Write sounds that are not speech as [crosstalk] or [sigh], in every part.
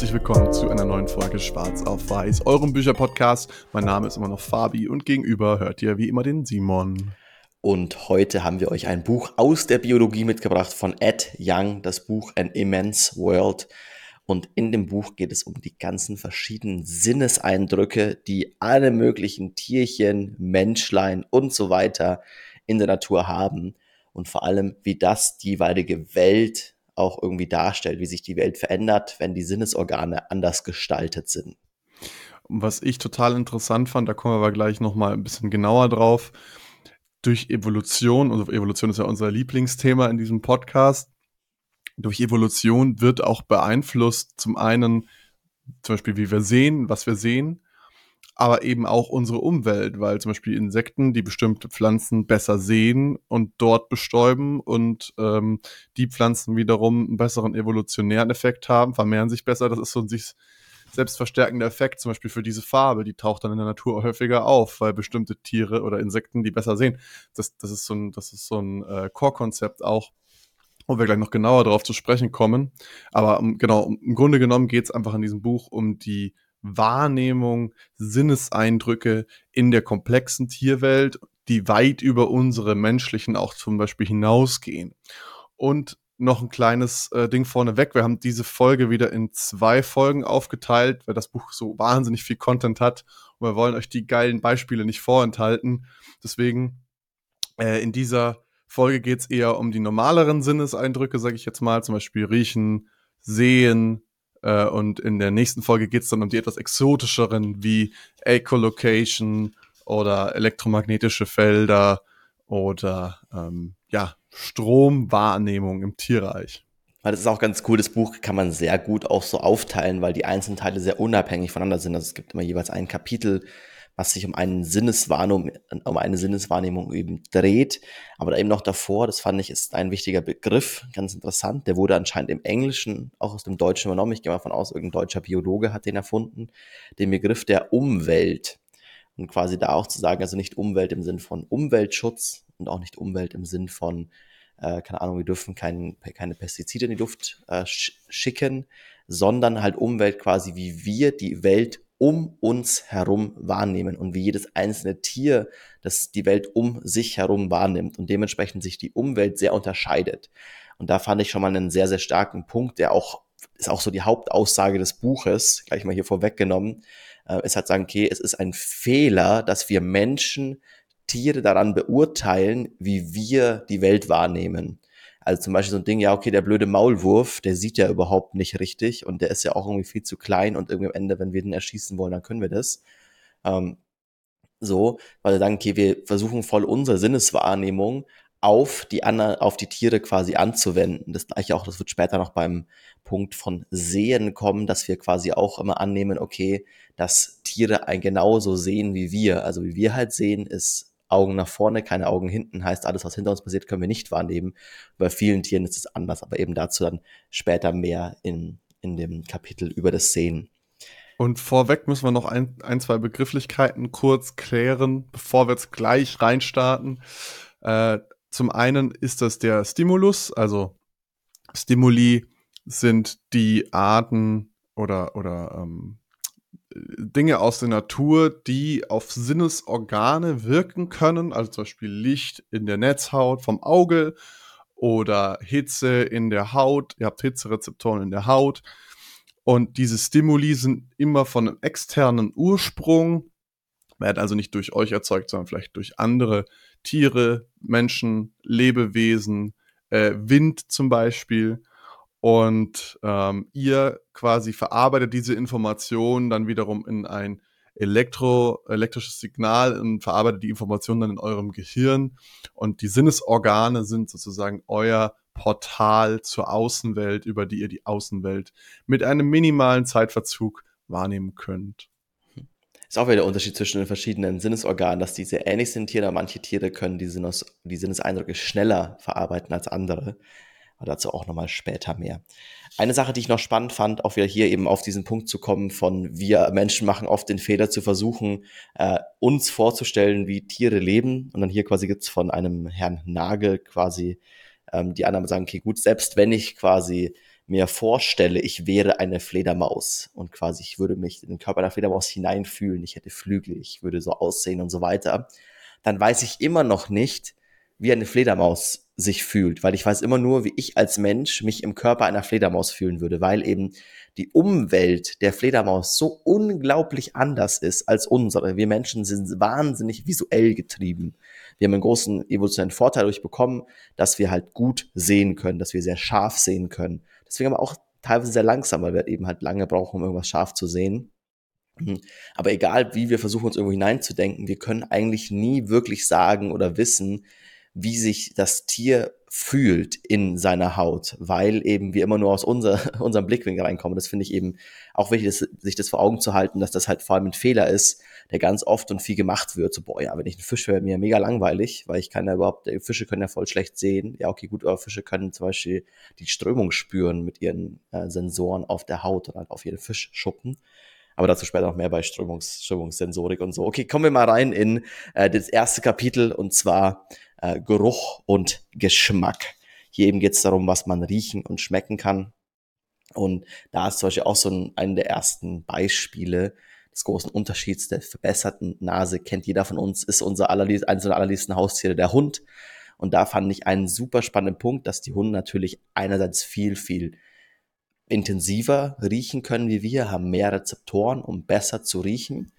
herzlich willkommen zu einer neuen Folge Schwarz auf Weiß, eurem Bücherpodcast. Mein Name ist immer noch Fabi und gegenüber hört ihr wie immer den Simon. Und heute haben wir euch ein Buch aus der Biologie mitgebracht von Ed Young, das Buch An Immense World. Und in dem Buch geht es um die ganzen verschiedenen Sinneseindrücke, die alle möglichen Tierchen, Menschlein und so weiter in der Natur haben. Und vor allem, wie das die jeweilige Welt auch irgendwie darstellt, wie sich die Welt verändert, wenn die Sinnesorgane anders gestaltet sind. Was ich total interessant fand, da kommen wir aber gleich nochmal ein bisschen genauer drauf, durch Evolution, also Evolution ist ja unser Lieblingsthema in diesem Podcast, durch Evolution wird auch beeinflusst zum einen zum Beispiel, wie wir sehen, was wir sehen, aber eben auch unsere Umwelt, weil zum Beispiel Insekten, die bestimmte Pflanzen besser sehen und dort bestäuben und ähm, die Pflanzen wiederum einen besseren evolutionären Effekt haben, vermehren sich besser. Das ist so ein sich selbstverstärkender Effekt, zum Beispiel für diese Farbe, die taucht dann in der Natur häufiger auf, weil bestimmte Tiere oder Insekten die besser sehen. Das, das ist so ein, das ist so ein äh, Core-Konzept auch, wo wir gleich noch genauer darauf zu sprechen kommen. Aber um, genau, um, im Grunde genommen geht es einfach in diesem Buch um die Wahrnehmung, Sinneseindrücke in der komplexen Tierwelt, die weit über unsere menschlichen auch zum Beispiel hinausgehen. Und noch ein kleines äh, Ding vorneweg. Wir haben diese Folge wieder in zwei Folgen aufgeteilt, weil das Buch so wahnsinnig viel Content hat. Und wir wollen euch die geilen Beispiele nicht vorenthalten. Deswegen äh, in dieser Folge geht es eher um die normaleren Sinneseindrücke, sage ich jetzt mal, zum Beispiel riechen, sehen, äh, und in der nächsten Folge geht es dann um die etwas exotischeren wie Echolocation oder elektromagnetische Felder oder ähm, ja, Stromwahrnehmung im Tierreich. Das ist auch ganz cool, das Buch kann man sehr gut auch so aufteilen, weil die einzelnen Teile sehr unabhängig voneinander sind. Also es gibt immer jeweils ein Kapitel, was sich um einen Sinneswahrnehmung, um eine Sinneswahrnehmung eben dreht. Aber eben noch davor, das fand ich, ist ein wichtiger Begriff, ganz interessant. Der wurde anscheinend im Englischen, auch aus dem Deutschen übernommen. Ich gehe mal von aus, irgendein deutscher Biologe hat den erfunden. Den Begriff der Umwelt. Und quasi da auch zu sagen, also nicht Umwelt im Sinn von Umweltschutz und auch nicht Umwelt im Sinn von, äh, keine Ahnung, wir dürfen kein, keine Pestizide in die Luft äh, schicken, sondern halt Umwelt quasi, wie wir die Welt um uns herum wahrnehmen und wie jedes einzelne Tier das die Welt um sich herum wahrnimmt und dementsprechend sich die Umwelt sehr unterscheidet. Und da fand ich schon mal einen sehr, sehr starken Punkt, der auch, ist auch so die Hauptaussage des Buches, gleich mal hier vorweggenommen, äh, ist halt sagen, okay, es ist ein Fehler, dass wir Menschen Tiere daran beurteilen, wie wir die Welt wahrnehmen. Also zum Beispiel so ein Ding, ja, okay, der blöde Maulwurf, der sieht ja überhaupt nicht richtig und der ist ja auch irgendwie viel zu klein und irgendwie am Ende, wenn wir den erschießen wollen, dann können wir das. Ähm, so, weil sagen, okay, wir versuchen voll unsere Sinneswahrnehmung auf die anderen, auf die Tiere quasi anzuwenden. Das gleiche auch, das wird später noch beim Punkt von Sehen kommen, dass wir quasi auch immer annehmen, okay, dass Tiere ein genauso sehen wie wir. Also wie wir halt sehen, ist Augen nach vorne, keine Augen hinten, heißt alles, was hinter uns passiert, können wir nicht wahrnehmen. Bei vielen Tieren ist es anders, aber eben dazu dann später mehr in, in dem Kapitel über das Sehen. Und vorweg müssen wir noch ein, ein zwei Begrifflichkeiten kurz klären, bevor wir jetzt gleich reinstarten. Äh, zum einen ist das der Stimulus, also Stimuli sind die Arten oder, oder ähm, Dinge aus der Natur, die auf Sinnesorgane wirken können, also zum Beispiel Licht in der Netzhaut vom Auge oder Hitze in der Haut. Ihr habt Hitzerezeptoren in der Haut. Und diese Stimuli sind immer von einem externen Ursprung, werden also nicht durch euch erzeugt, sondern vielleicht durch andere Tiere, Menschen, Lebewesen, äh, Wind zum Beispiel. Und ähm, ihr quasi verarbeitet diese Information dann wiederum in ein Elektro, elektrisches Signal und verarbeitet die Information dann in eurem Gehirn. Und die Sinnesorgane sind sozusagen euer Portal zur Außenwelt, über die ihr die Außenwelt mit einem minimalen Zeitverzug wahrnehmen könnt. Ist auch wieder der Unterschied zwischen den verschiedenen Sinnesorganen, dass die sehr ähnlich sind Tiere. Manche Tiere können die, Sinnes, die Sinneseindrücke schneller verarbeiten als andere. Aber dazu auch nochmal später mehr. Eine Sache, die ich noch spannend fand, auch wieder hier eben auf diesen Punkt zu kommen, von wir Menschen machen oft den Fehler zu versuchen, äh, uns vorzustellen, wie Tiere leben. Und dann hier quasi gibt's von einem Herrn Nagel quasi ähm, die Annahme sagen, okay, gut, selbst wenn ich quasi mir vorstelle, ich wäre eine Fledermaus und quasi ich würde mich in den Körper der Fledermaus hineinfühlen, ich hätte Flügel, ich würde so aussehen und so weiter, dann weiß ich immer noch nicht, wie eine Fledermaus sich fühlt, weil ich weiß immer nur, wie ich als Mensch mich im Körper einer Fledermaus fühlen würde, weil eben die Umwelt der Fledermaus so unglaublich anders ist als unsere. Wir Menschen sind wahnsinnig visuell getrieben. Wir haben einen großen evolutionären Vorteil durch bekommen, dass wir halt gut sehen können, dass wir sehr scharf sehen können. Deswegen aber auch teilweise sehr langsam, weil wir eben halt lange brauchen, um irgendwas scharf zu sehen. Mhm. Aber egal, wie wir versuchen, uns irgendwo hineinzudenken, wir können eigentlich nie wirklich sagen oder wissen, wie sich das Tier fühlt in seiner Haut, weil eben wir immer nur aus unser, [laughs] unserem Blickwinkel reinkommen. Das finde ich eben auch wichtig, das, sich das vor Augen zu halten, dass das halt vor allem ein Fehler ist, der ganz oft und viel gemacht wird. So, boah, ja, wenn ich einen Fisch wäre, mir mega langweilig, weil ich kann ja überhaupt, Fische können ja voll schlecht sehen. Ja, okay, gut, aber Fische können zum Beispiel die Strömung spüren mit ihren äh, Sensoren auf der Haut oder halt auf ihren Fischschuppen. Aber dazu später noch mehr bei Strömungs Strömungssensorik und so. Okay, kommen wir mal rein in äh, das erste Kapitel und zwar äh, Geruch und Geschmack. Hier eben geht es darum, was man riechen und schmecken kann. Und da ist zum Beispiel auch so ein, ein der ersten Beispiele des großen Unterschieds der verbesserten Nase, kennt jeder von uns, ist unser allerliebst, eines unserer allerliebsten Haustiere, der Hund. Und da fand ich einen super spannenden Punkt, dass die Hunde natürlich einerseits viel, viel intensiver riechen können wie wir, haben mehr Rezeptoren, um besser zu riechen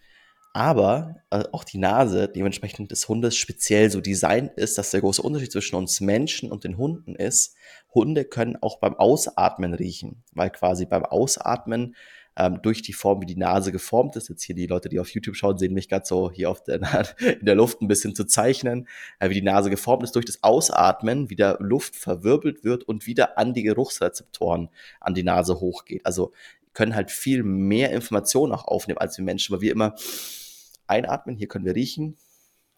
aber äh, auch die Nase dementsprechend des Hundes speziell so designt ist, dass der große Unterschied zwischen uns Menschen und den Hunden ist. Hunde können auch beim Ausatmen riechen, weil quasi beim Ausatmen ähm, durch die Form, wie die Nase geformt ist, jetzt hier die Leute, die auf YouTube schauen, sehen mich gerade so hier auf der, [laughs] in der Luft ein bisschen zu zeichnen, äh, wie die Nase geformt ist, durch das Ausatmen wieder Luft verwirbelt wird und wieder an die Geruchsrezeptoren an die Nase hochgeht. Also können halt viel mehr Informationen auch aufnehmen als wir Menschen, weil wir immer einatmen, hier können wir riechen.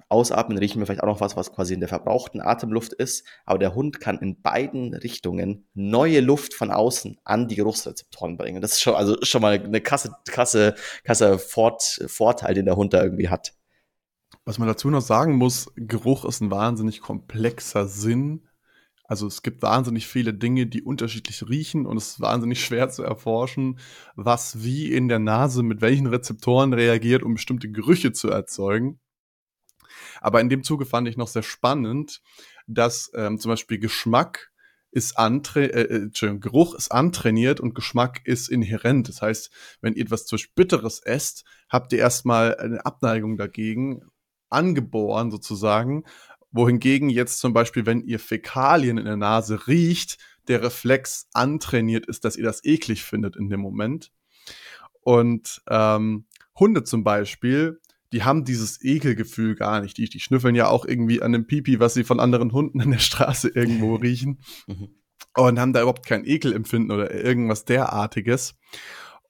Ausatmen riechen wir vielleicht auch noch was, was quasi in der verbrauchten Atemluft ist. Aber der Hund kann in beiden Richtungen neue Luft von außen an die Geruchsrezeptoren bringen. Das ist schon, also schon mal eine krasse, krasse, krasse Fort, Vorteil, den der Hund da irgendwie hat. Was man dazu noch sagen muss, Geruch ist ein wahnsinnig komplexer Sinn, also es gibt wahnsinnig viele Dinge, die unterschiedlich riechen und es ist wahnsinnig schwer zu erforschen, was wie in der Nase mit welchen Rezeptoren reagiert, um bestimmte Gerüche zu erzeugen. Aber in dem Zuge fand ich noch sehr spannend, dass ähm, zum Beispiel Geschmack ist antra äh, äh, Geruch ist antrainiert und Geschmack ist inhärent. Das heißt, wenn ihr etwas zu Bitteres esst, habt ihr erstmal eine Abneigung dagegen, angeboren sozusagen, wohingegen jetzt zum Beispiel, wenn ihr Fäkalien in der Nase riecht, der Reflex antrainiert ist, dass ihr das eklig findet in dem Moment. Und ähm, Hunde zum Beispiel, die haben dieses Ekelgefühl gar nicht. Die, die schnüffeln ja auch irgendwie an dem Pipi, was sie von anderen Hunden in der Straße irgendwo [laughs] riechen. Mhm. Und haben da überhaupt kein Ekelempfinden oder irgendwas derartiges.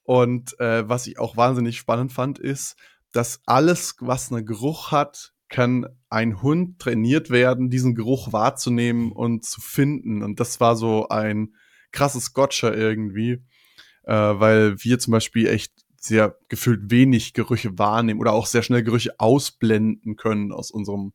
Und äh, was ich auch wahnsinnig spannend fand, ist, dass alles, was einen Geruch hat, kann ein Hund trainiert werden, diesen Geruch wahrzunehmen und zu finden. Und das war so ein krasses Gotcha irgendwie, äh, weil wir zum Beispiel echt sehr gefühlt wenig Gerüche wahrnehmen oder auch sehr schnell Gerüche ausblenden können aus unserem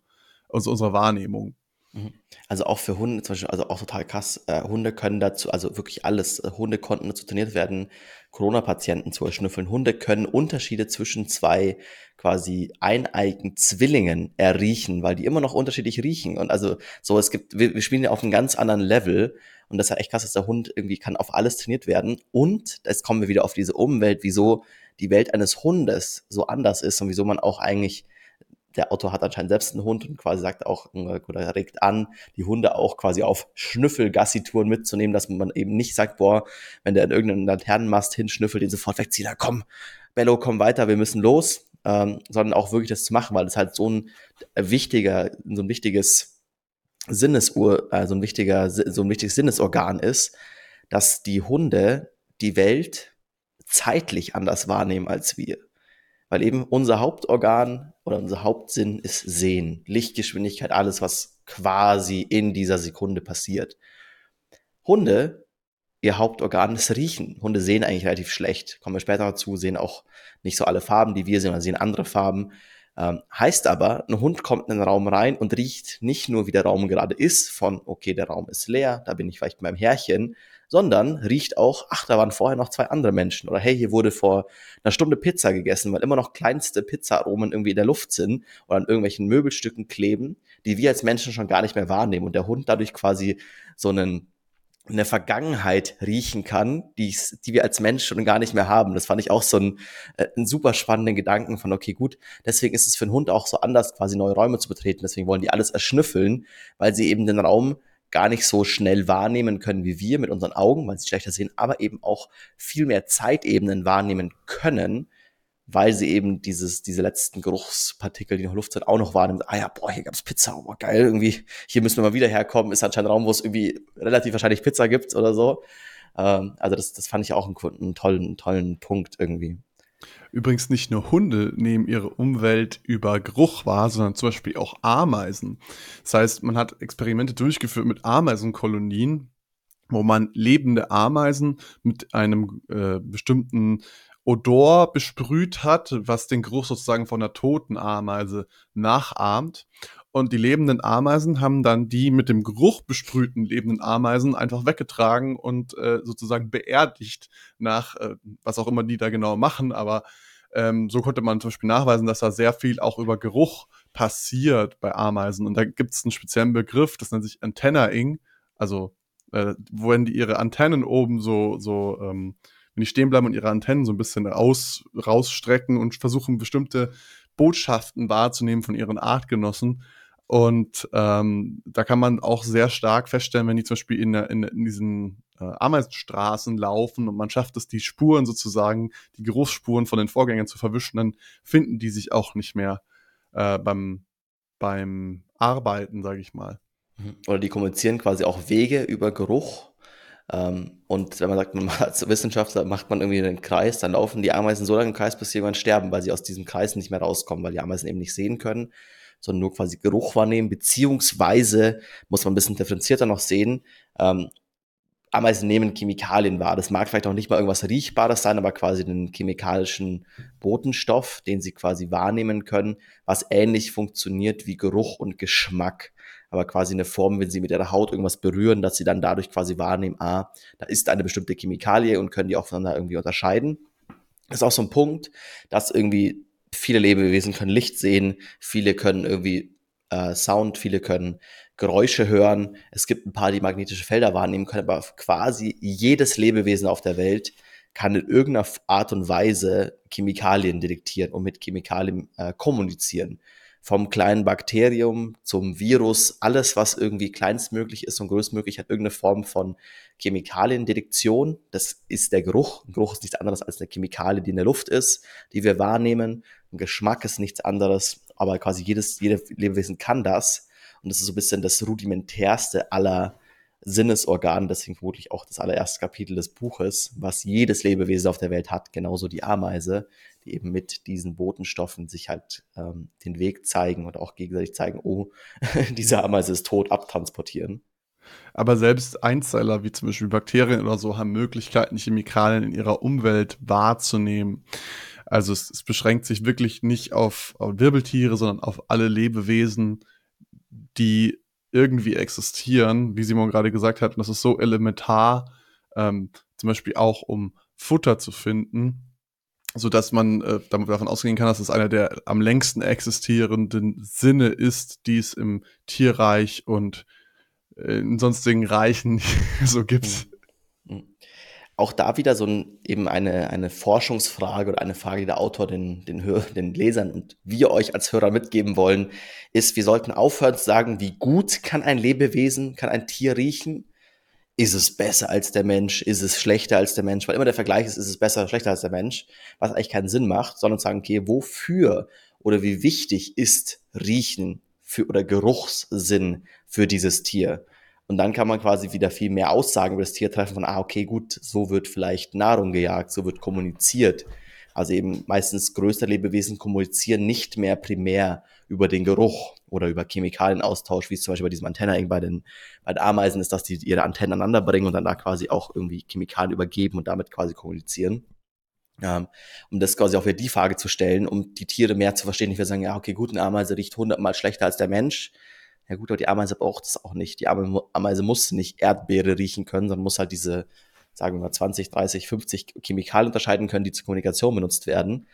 aus unserer Wahrnehmung. Mhm. Also auch für Hunde, zum Beispiel, also auch total krass, äh, Hunde können dazu, also wirklich alles, äh, Hunde konnten dazu trainiert werden, Corona-Patienten zu erschnüffeln. Hunde können Unterschiede zwischen zwei quasi eineigen Zwillingen erriechen, weil die immer noch unterschiedlich riechen. Und also so, es gibt, wir, wir spielen ja auf einem ganz anderen Level und das ist ja echt krass, dass der Hund irgendwie kann auf alles trainiert werden. Und jetzt kommen wir wieder auf diese Umwelt, wieso die Welt eines Hundes so anders ist und wieso man auch eigentlich der Autor hat anscheinend selbst einen Hund und quasi sagt auch äh, oder regt an, die Hunde auch quasi auf Schnüffelgassitouren mitzunehmen, dass man eben nicht sagt, boah, wenn der in irgendeinen Laternenmast hinschnüffelt, den sofort wegzieht, da komm, Bello, komm weiter, wir müssen los, ähm, sondern auch wirklich das zu machen, weil es halt so ein wichtiger, so ein wichtiges Sinnesuhr, also ein wichtiger, so ein wichtiges Sinnesorgan ist, dass die Hunde die Welt zeitlich anders wahrnehmen als wir. Weil eben unser Hauptorgan oder unser Hauptsinn ist Sehen, Lichtgeschwindigkeit, alles, was quasi in dieser Sekunde passiert. Hunde, ihr Hauptorgan ist Riechen. Hunde sehen eigentlich relativ schlecht. Kommen wir später dazu, sehen auch nicht so alle Farben, die wir sehen, oder sehen andere Farben. Ähm, heißt aber, ein Hund kommt in den Raum rein und riecht nicht nur, wie der Raum gerade ist, von, okay, der Raum ist leer, da bin ich vielleicht beim Härchen, sondern riecht auch, ach, da waren vorher noch zwei andere Menschen oder hey, hier wurde vor einer Stunde Pizza gegessen, weil immer noch kleinste Pizzaaromen irgendwie in der Luft sind oder an irgendwelchen Möbelstücken kleben, die wir als Menschen schon gar nicht mehr wahrnehmen und der Hund dadurch quasi so einen eine Vergangenheit riechen kann, die, die wir als Mensch schon gar nicht mehr haben. Das fand ich auch so ein, äh, einen super spannenden Gedanken von, okay, gut, deswegen ist es für einen Hund auch so anders, quasi neue Räume zu betreten. Deswegen wollen die alles erschnüffeln, weil sie eben den Raum gar nicht so schnell wahrnehmen können wie wir mit unseren Augen, weil sie schlechter sehen, aber eben auch viel mehr Zeitebenen wahrnehmen können, weil sie eben dieses, diese letzten Geruchspartikel, die noch Luft sind, auch noch wahrnehmen. Ah ja, boah, hier gab's Pizza, oh, geil, irgendwie, hier müssen wir mal wieder herkommen. Ist anscheinend ein Raum, wo es irgendwie relativ wahrscheinlich Pizza gibt oder so. Ähm, also das, das fand ich auch einen, einen tollen, tollen Punkt irgendwie. Übrigens nicht nur Hunde nehmen ihre Umwelt über Geruch wahr, sondern zum Beispiel auch Ameisen. Das heißt, man hat Experimente durchgeführt mit Ameisenkolonien, wo man lebende Ameisen mit einem äh, bestimmten Odor besprüht hat, was den Geruch sozusagen von einer toten Ameise nachahmt. Und die lebenden Ameisen haben dann die mit dem Geruch besprühten lebenden Ameisen einfach weggetragen und äh, sozusagen beerdigt nach, äh, was auch immer die da genau machen. Aber ähm, so konnte man zum Beispiel nachweisen, dass da sehr viel auch über Geruch passiert bei Ameisen. Und da gibt es einen speziellen Begriff, das nennt sich Antennaing. Also, äh, wenn die ihre Antennen oben so, so ähm, wenn die stehen bleiben und ihre Antennen so ein bisschen raus, rausstrecken und versuchen, bestimmte Botschaften wahrzunehmen von ihren Artgenossen. Und ähm, da kann man auch sehr stark feststellen, wenn die zum Beispiel in, in, in diesen äh, Ameisenstraßen laufen und man schafft es, die Spuren sozusagen, die Geruchsspuren von den Vorgängern zu verwischen, dann finden die sich auch nicht mehr äh, beim, beim Arbeiten, sage ich mal. Mhm. Oder die kommunizieren quasi auch Wege über Geruch ähm, und wenn man sagt, man [laughs] als Wissenschaftler macht man irgendwie einen Kreis, dann laufen die Ameisen so lange im Kreis, bis sie irgendwann sterben, weil sie aus diesem Kreis nicht mehr rauskommen, weil die Ameisen eben nicht sehen können, sondern nur quasi Geruch wahrnehmen, beziehungsweise muss man ein bisschen differenzierter noch sehen. Ähm, Ameisen nehmen Chemikalien wahr. Das mag vielleicht auch nicht mal irgendwas Riechbares sein, aber quasi einen chemikalischen Botenstoff, den sie quasi wahrnehmen können, was ähnlich funktioniert wie Geruch und Geschmack aber quasi eine Form, wenn sie mit ihrer Haut irgendwas berühren, dass sie dann dadurch quasi wahrnehmen, ah, da ist eine bestimmte Chemikalie und können die auch voneinander irgendwie unterscheiden. Das ist auch so ein Punkt, dass irgendwie viele Lebewesen können Licht sehen, viele können irgendwie äh, Sound, viele können Geräusche hören. Es gibt ein paar, die magnetische Felder wahrnehmen können, aber quasi jedes Lebewesen auf der Welt kann in irgendeiner Art und Weise Chemikalien detektieren und mit Chemikalien äh, kommunizieren vom kleinen Bakterium zum Virus, alles, was irgendwie kleinstmöglich ist und größtmöglich, hat irgendeine Form von Chemikaliendetektion. Das ist der Geruch. Ein Geruch ist nichts anderes als eine Chemikalie, die in der Luft ist, die wir wahrnehmen. Ein Geschmack ist nichts anderes, aber quasi jedes, jedes Lebewesen kann das. Und das ist so ein bisschen das rudimentärste aller Sinnesorgane, deswegen vermutlich auch das allererste Kapitel des Buches, was jedes Lebewesen auf der Welt hat, genauso die Ameise die eben mit diesen Botenstoffen sich halt ähm, den Weg zeigen und auch gegenseitig zeigen, oh, [laughs] diese Ameise ist tot, abtransportieren. Aber selbst Einzeller wie zum Beispiel Bakterien oder so haben Möglichkeiten, Chemikalien in ihrer Umwelt wahrzunehmen. Also es, es beschränkt sich wirklich nicht auf, auf Wirbeltiere, sondern auf alle Lebewesen, die irgendwie existieren, wie Simon gerade gesagt hat. Und das ist so elementar, ähm, zum Beispiel auch um Futter zu finden so dass man äh, davon ausgehen kann, dass es einer der am längsten existierenden Sinne ist, die es im Tierreich und äh, in sonstigen Reichen [laughs] so gibt. Auch da wieder so ein, eben eine, eine Forschungsfrage oder eine Frage, die der Autor den, den, den Lesern und wir euch als Hörer mitgeben wollen, ist, wir sollten aufhören zu sagen, wie gut kann ein Lebewesen, kann ein Tier riechen, ist es besser als der Mensch, ist es schlechter als der Mensch, weil immer der Vergleich ist, ist es besser oder schlechter als der Mensch, was eigentlich keinen Sinn macht, sondern sagen, okay, wofür oder wie wichtig ist Riechen für oder Geruchssinn für dieses Tier? Und dann kann man quasi wieder viel mehr Aussagen über das Tier treffen von, ah, okay, gut, so wird vielleicht Nahrung gejagt, so wird kommuniziert. Also eben meistens größere Lebewesen kommunizieren nicht mehr primär über den Geruch oder über Chemikalienaustausch, wie es zum Beispiel bei diesem Antenna bei den, bei den Ameisen ist, dass die ihre Antennen aneinander bringen und dann da quasi auch irgendwie Chemikalien übergeben und damit quasi kommunizieren. Ähm, um das quasi auch wieder die Frage zu stellen, um die Tiere mehr zu verstehen. Ich würde sagen, ja, okay, gut, eine Ameise riecht hundertmal schlechter als der Mensch. Ja gut, aber die Ameise braucht es auch nicht. Die Ameise muss nicht Erdbeere riechen können, sondern muss halt diese, sagen wir mal, 20, 30, 50 Chemikalien unterscheiden können, die zur Kommunikation benutzt werden.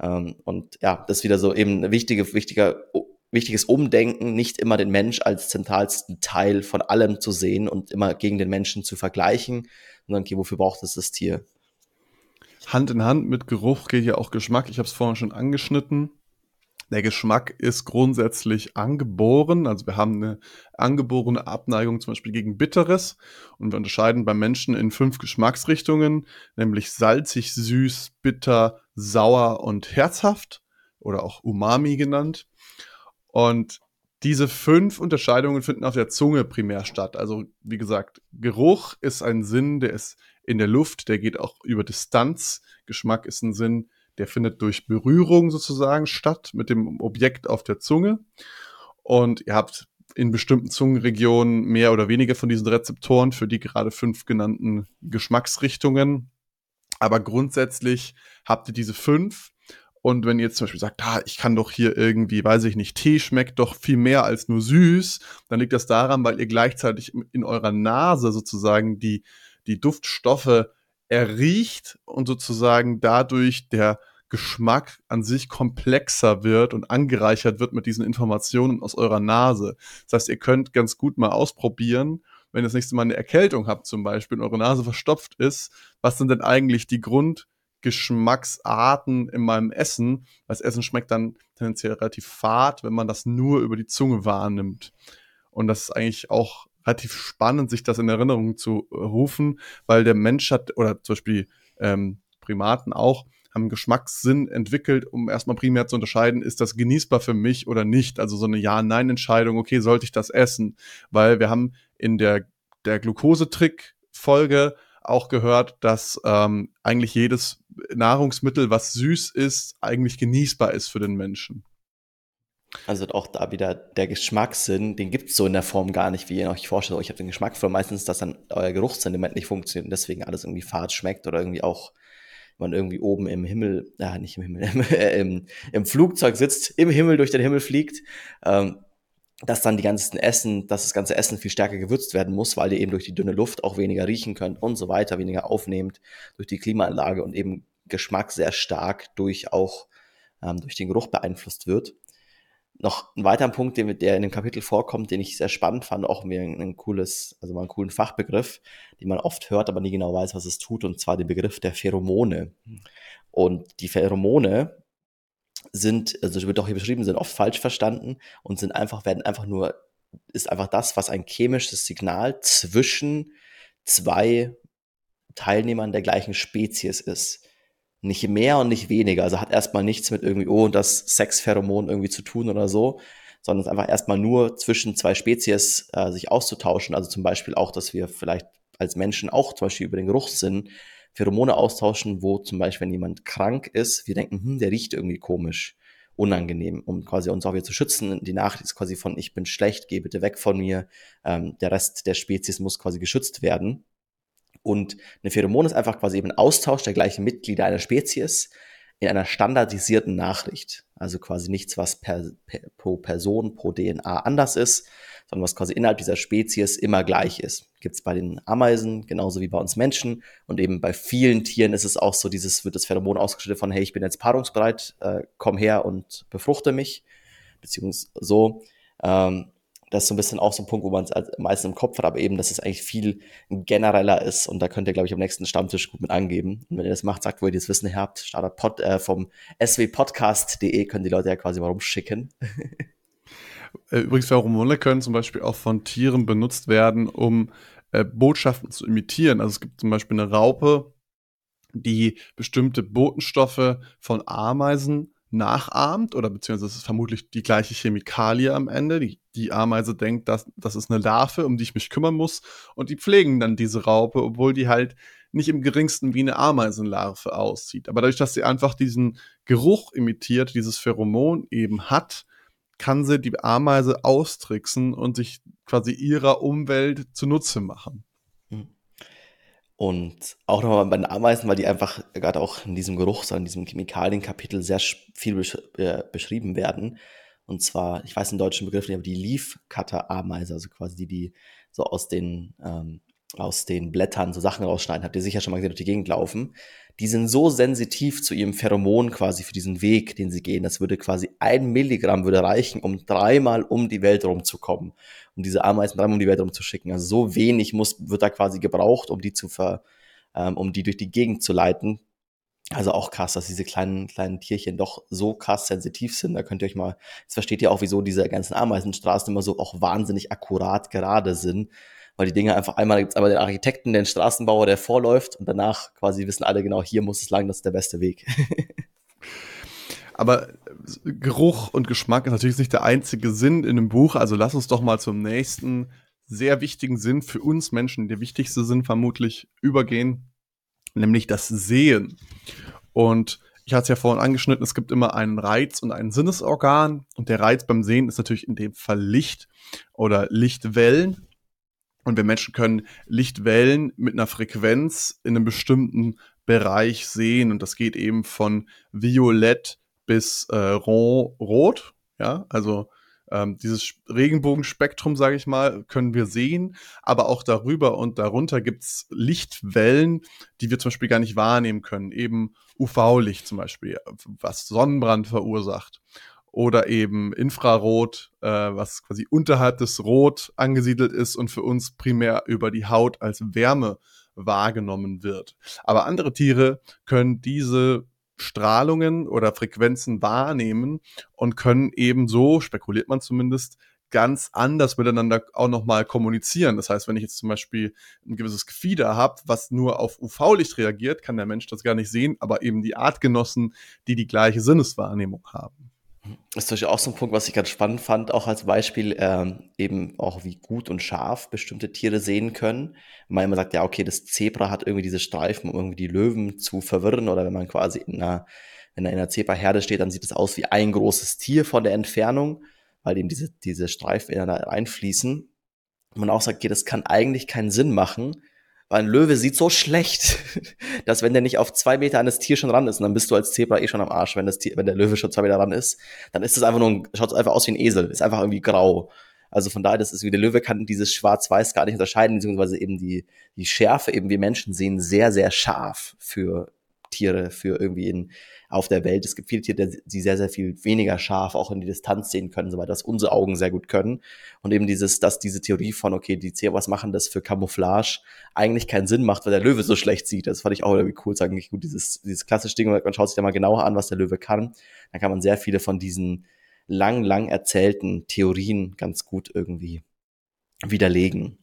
Ähm, und ja, das ist wieder so eben ein wichtige, wichtiger, wichtiges Umdenken, nicht immer den Mensch als zentralsten Teil von allem zu sehen und immer gegen den Menschen zu vergleichen, sondern okay, wofür braucht es das Tier? Hand in Hand mit Geruch geht ja auch Geschmack. Ich habe es vorhin schon angeschnitten. Der Geschmack ist grundsätzlich angeboren. Also wir haben eine angeborene Abneigung zum Beispiel gegen Bitteres. Und wir unterscheiden beim Menschen in fünf Geschmacksrichtungen, nämlich salzig, süß, bitter, sauer und herzhaft oder auch Umami genannt. Und diese fünf Unterscheidungen finden auf der Zunge primär statt. Also wie gesagt, Geruch ist ein Sinn, der ist in der Luft, der geht auch über Distanz. Geschmack ist ein Sinn, der findet durch Berührung sozusagen statt mit dem Objekt auf der Zunge. Und ihr habt in bestimmten Zungenregionen mehr oder weniger von diesen Rezeptoren für die gerade fünf genannten Geschmacksrichtungen. Aber grundsätzlich habt ihr diese fünf und wenn ihr jetzt zum Beispiel sagt, ah, ich kann doch hier irgendwie, weiß ich nicht, Tee schmeckt doch viel mehr als nur süß, dann liegt das daran, weil ihr gleichzeitig in eurer Nase sozusagen die, die Duftstoffe erriecht und sozusagen dadurch der Geschmack an sich komplexer wird und angereichert wird mit diesen Informationen aus eurer Nase. Das heißt, ihr könnt ganz gut mal ausprobieren, wenn ihr das nächste Mal eine Erkältung habt zum Beispiel und eure Nase verstopft ist, was sind denn eigentlich die Grund, Geschmacksarten in meinem Essen. Das Essen schmeckt dann tendenziell relativ fad, wenn man das nur über die Zunge wahrnimmt. Und das ist eigentlich auch relativ spannend, sich das in Erinnerung zu rufen, weil der Mensch hat, oder zum Beispiel ähm, Primaten auch, haben Geschmackssinn entwickelt, um erstmal primär zu unterscheiden, ist das genießbar für mich oder nicht. Also so eine Ja-Nein-Entscheidung, okay, sollte ich das essen? Weil wir haben in der, der Glukosetrick-Folge auch gehört, dass ähm, eigentlich jedes Nahrungsmittel, was süß ist, eigentlich genießbar ist für den Menschen. Also auch da wieder der Geschmackssinn, den gibt es so in der Form gar nicht, wie ihr euch vorstellt. Ich habe den Geschmack für meistens, dass dann euer Geruchssinn nicht funktioniert und deswegen alles irgendwie fad schmeckt oder irgendwie auch, wenn man irgendwie oben im Himmel, ja, nicht im Himmel, im, [laughs] im, im Flugzeug sitzt, im Himmel durch den Himmel fliegt, ähm, dass dann die ganzen Essen, dass das ganze Essen viel stärker gewürzt werden muss, weil ihr eben durch die dünne Luft auch weniger riechen könnt und so weiter, weniger aufnehmt durch die Klimaanlage und eben Geschmack sehr stark durch auch ähm, durch den Geruch beeinflusst wird. Noch ein weiterer Punkt, der, der in dem Kapitel vorkommt, den ich sehr spannend fand, auch mir ein, cooles, also mal einen coolen Fachbegriff, den man oft hört, aber nie genau weiß, was es tut, und zwar den Begriff der Pheromone. Und die Pheromone sind, also wird auch hier beschrieben, sind oft falsch verstanden und sind einfach, werden einfach nur, ist einfach das, was ein chemisches Signal zwischen zwei Teilnehmern der gleichen Spezies ist. Nicht mehr und nicht weniger. Also hat erstmal nichts mit irgendwie, oh, das Sexpheromon irgendwie zu tun oder so, sondern es einfach erstmal nur zwischen zwei Spezies äh, sich auszutauschen. Also zum Beispiel auch, dass wir vielleicht als Menschen auch zum Beispiel über den Geruchssinn Pheromone austauschen, wo zum Beispiel, wenn jemand krank ist, wir denken, hm, der riecht irgendwie komisch, unangenehm, um quasi uns auch wieder zu schützen. Die Nachricht ist quasi von, ich bin schlecht, geh bitte weg von mir. Ähm, der Rest der Spezies muss quasi geschützt werden. Und eine Pheromon ist einfach quasi eben ein Austausch der gleichen Mitglieder einer Spezies in einer standardisierten Nachricht. Also quasi nichts, was per, per, pro Person, pro DNA anders ist, sondern was quasi innerhalb dieser Spezies immer gleich ist. Gibt es bei den Ameisen genauso wie bei uns Menschen. Und eben bei vielen Tieren ist es auch so, dieses wird das Pheromon ausgeschüttet von, hey, ich bin jetzt paarungsbereit, äh, komm her und befruchte mich. Beziehungsweise so. Ähm, das ist so ein bisschen auch so ein Punkt, wo man es am meisten im Kopf hat, aber eben, dass es eigentlich viel genereller ist. Und da könnt ihr, glaube ich, am nächsten Stammtisch gut mit angeben. Und wenn ihr das macht, sagt, wo ihr das Wissen habt, startet Pod, äh, vom swpodcast.de, können die Leute ja quasi mal rumschicken. Äh, übrigens, Pheromone können zum Beispiel auch von Tieren benutzt werden, um äh, Botschaften zu imitieren. Also es gibt zum Beispiel eine Raupe, die bestimmte Botenstoffe von Ameisen nachahmt oder beziehungsweise es ist vermutlich die gleiche Chemikalie am Ende. Die, die Ameise denkt, dass das ist eine Larve, um die ich mich kümmern muss und die pflegen dann diese Raupe, obwohl die halt nicht im geringsten wie eine Ameisenlarve aussieht. Aber dadurch, dass sie einfach diesen Geruch imitiert, dieses Pheromon eben hat, kann sie die Ameise austricksen und sich quasi ihrer Umwelt zunutze machen. Und auch nochmal bei den Ameisen, weil die einfach gerade auch in diesem Geruchs- in diesem Chemikalienkapitel sehr viel besch äh, beschrieben werden. Und zwar, ich weiß den deutschen Begriff nicht, aber die Leaf-Cutter-Ameise, also quasi die, die so aus den, ähm, aus den Blättern so Sachen rausschneiden. Habt ihr sicher schon mal gesehen, durch die Gegend laufen. Die sind so sensitiv zu ihrem Pheromon quasi für diesen Weg, den sie gehen. Das würde quasi ein Milligramm würde reichen, um dreimal um die Welt rumzukommen. Um diese Ameisen dreimal um die Welt rumzuschicken. Also so wenig muss, wird da quasi gebraucht, um die zu ver, ähm, um die durch die Gegend zu leiten. Also auch krass, dass diese kleinen, kleinen Tierchen doch so krass sensitiv sind. Da könnt ihr euch mal, jetzt versteht ihr auch, wieso diese ganzen Ameisenstraßen immer so auch wahnsinnig akkurat gerade sind. Weil die Dinge einfach einmal, gibt's einmal den Architekten, den Straßenbauer, der vorläuft und danach quasi wissen alle genau, hier muss es lang, das ist der beste Weg. [laughs] Aber Geruch und Geschmack ist natürlich nicht der einzige Sinn in einem Buch. Also lass uns doch mal zum nächsten sehr wichtigen Sinn für uns Menschen, der wichtigste Sinn vermutlich, übergehen nämlich das Sehen. Und ich hatte es ja vorhin angeschnitten, es gibt immer einen Reiz und ein Sinnesorgan. Und der Reiz beim Sehen ist natürlich in dem Fall Licht oder Lichtwellen. Und wir Menschen können Lichtwellen mit einer Frequenz in einem bestimmten Bereich sehen. Und das geht eben von Violett bis äh, Rot. Ja, also ähm, dieses Regenbogenspektrum, sage ich mal, können wir sehen, aber auch darüber und darunter gibt es Lichtwellen, die wir zum Beispiel gar nicht wahrnehmen können. Eben UV-Licht zum Beispiel, was Sonnenbrand verursacht. Oder eben Infrarot, äh, was quasi unterhalb des Rot angesiedelt ist und für uns primär über die Haut als Wärme wahrgenommen wird. Aber andere Tiere können diese Strahlungen oder Frequenzen wahrnehmen und können eben so, spekuliert man zumindest, ganz anders miteinander auch nochmal kommunizieren. Das heißt, wenn ich jetzt zum Beispiel ein gewisses Gefieder habe, was nur auf UV-Licht reagiert, kann der Mensch das gar nicht sehen, aber eben die Artgenossen, die die gleiche Sinneswahrnehmung haben. Das ist natürlich auch so ein Punkt, was ich ganz spannend fand, auch als Beispiel, ähm, eben auch wie gut und scharf bestimmte Tiere sehen können. Man immer sagt, ja, okay, das Zebra hat irgendwie diese Streifen, um irgendwie die Löwen zu verwirren, oder wenn man quasi in einer, wenn er in einer Zebra-Herde steht, dann sieht es aus wie ein großes Tier von der Entfernung, weil eben diese, diese Streifen ineinander einfließen. Und man auch sagt, okay, das kann eigentlich keinen Sinn machen, weil ein Löwe sieht so schlecht, [laughs] dass wenn der nicht auf zwei Meter an das Tier schon ran ist, und dann bist du als Zebra eh schon am Arsch, wenn das Tier, wenn der Löwe schon zwei Meter ran ist, dann ist es einfach nur, ein, schaut einfach aus wie ein Esel, ist einfach irgendwie grau. Also von daher, das ist wie der Löwe kann dieses Schwarz-Weiß gar nicht unterscheiden, beziehungsweise eben die, die Schärfe, eben wir Menschen sehen sehr, sehr scharf für Tiere, für irgendwie in, auf der Welt. Es gibt viele Tiere, die sehr, sehr viel weniger scharf auch in die Distanz sehen können, soweit das unsere Augen sehr gut können. Und eben dieses, dass diese Theorie von, okay, die Zebras machen das für Camouflage, eigentlich keinen Sinn macht, weil der Löwe so schlecht sieht. Das fand ich auch irgendwie cool, sagen gut, dieses, dieses klassische Ding, man schaut sich da mal genauer an, was der Löwe kann. Dann kann man sehr viele von diesen lang, lang erzählten Theorien ganz gut irgendwie widerlegen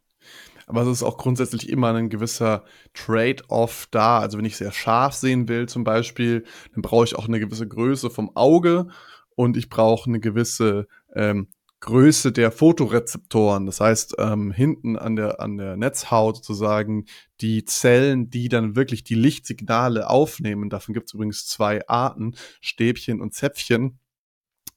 aber es ist auch grundsätzlich immer ein gewisser Trade-off da. Also wenn ich sehr scharf sehen will zum Beispiel, dann brauche ich auch eine gewisse Größe vom Auge und ich brauche eine gewisse ähm, Größe der Fotorezeptoren. Das heißt, ähm, hinten an der, an der Netzhaut sozusagen die Zellen, die dann wirklich die Lichtsignale aufnehmen. Davon gibt es übrigens zwei Arten, Stäbchen und Zäpfchen.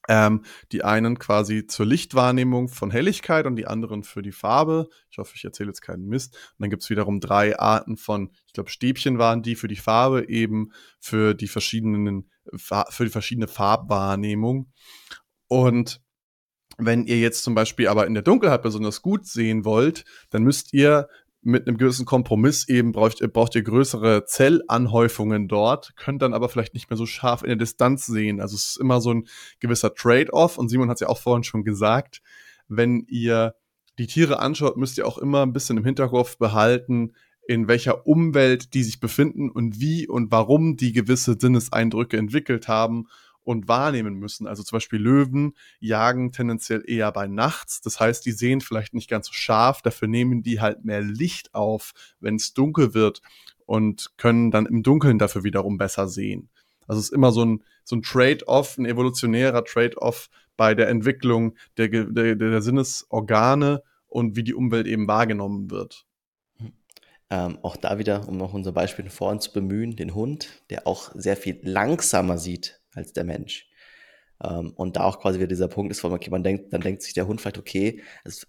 Ähm, die einen quasi zur Lichtwahrnehmung von Helligkeit und die anderen für die Farbe. Ich hoffe, ich erzähle jetzt keinen Mist. Und dann gibt es wiederum drei Arten von, ich glaube, Stäbchen waren die für die Farbe, eben für die verschiedenen, für die verschiedene Farbwahrnehmung. Und wenn ihr jetzt zum Beispiel aber in der Dunkelheit besonders gut sehen wollt, dann müsst ihr mit einem gewissen Kompromiss eben braucht, braucht ihr größere Zellanhäufungen dort, könnt dann aber vielleicht nicht mehr so scharf in der Distanz sehen. Also es ist immer so ein gewisser Trade-off und Simon hat es ja auch vorhin schon gesagt, wenn ihr die Tiere anschaut, müsst ihr auch immer ein bisschen im Hinterkopf behalten, in welcher Umwelt die sich befinden und wie und warum die gewisse Sinneseindrücke entwickelt haben und wahrnehmen müssen. Also zum Beispiel Löwen jagen tendenziell eher bei nachts. Das heißt, die sehen vielleicht nicht ganz so scharf, dafür nehmen die halt mehr Licht auf, wenn es dunkel wird und können dann im Dunkeln dafür wiederum besser sehen. Also es ist immer so ein, so ein Trade-off, ein evolutionärer Trade-off bei der Entwicklung der, der, der Sinnesorgane und wie die Umwelt eben wahrgenommen wird. Ähm, auch da wieder, um noch unser Beispiel vorhin zu bemühen, den Hund, der auch sehr viel langsamer sieht als der Mensch. Ähm, und da auch quasi wieder dieser Punkt ist, wo man, okay, man denkt, dann denkt sich der Hund vielleicht, okay,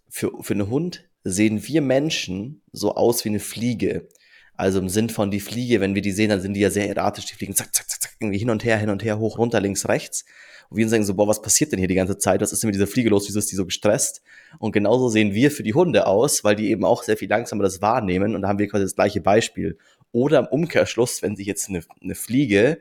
für, für einen Hund sehen wir Menschen so aus wie eine Fliege. Also im Sinn von die Fliege, wenn wir die sehen, dann sind die ja sehr erratisch, die fliegen zack, zack, zack, zack. irgendwie hin und her, hin und her, hoch, runter, links, rechts. Und wir sagen so, boah, was passiert denn hier die ganze Zeit? Was ist denn mit dieser Fliege los? Wieso ist die so gestresst? Und genauso sehen wir für die Hunde aus, weil die eben auch sehr viel langsamer das wahrnehmen. Und da haben wir quasi das gleiche Beispiel. Oder im Umkehrschluss, wenn sich jetzt eine, eine Fliege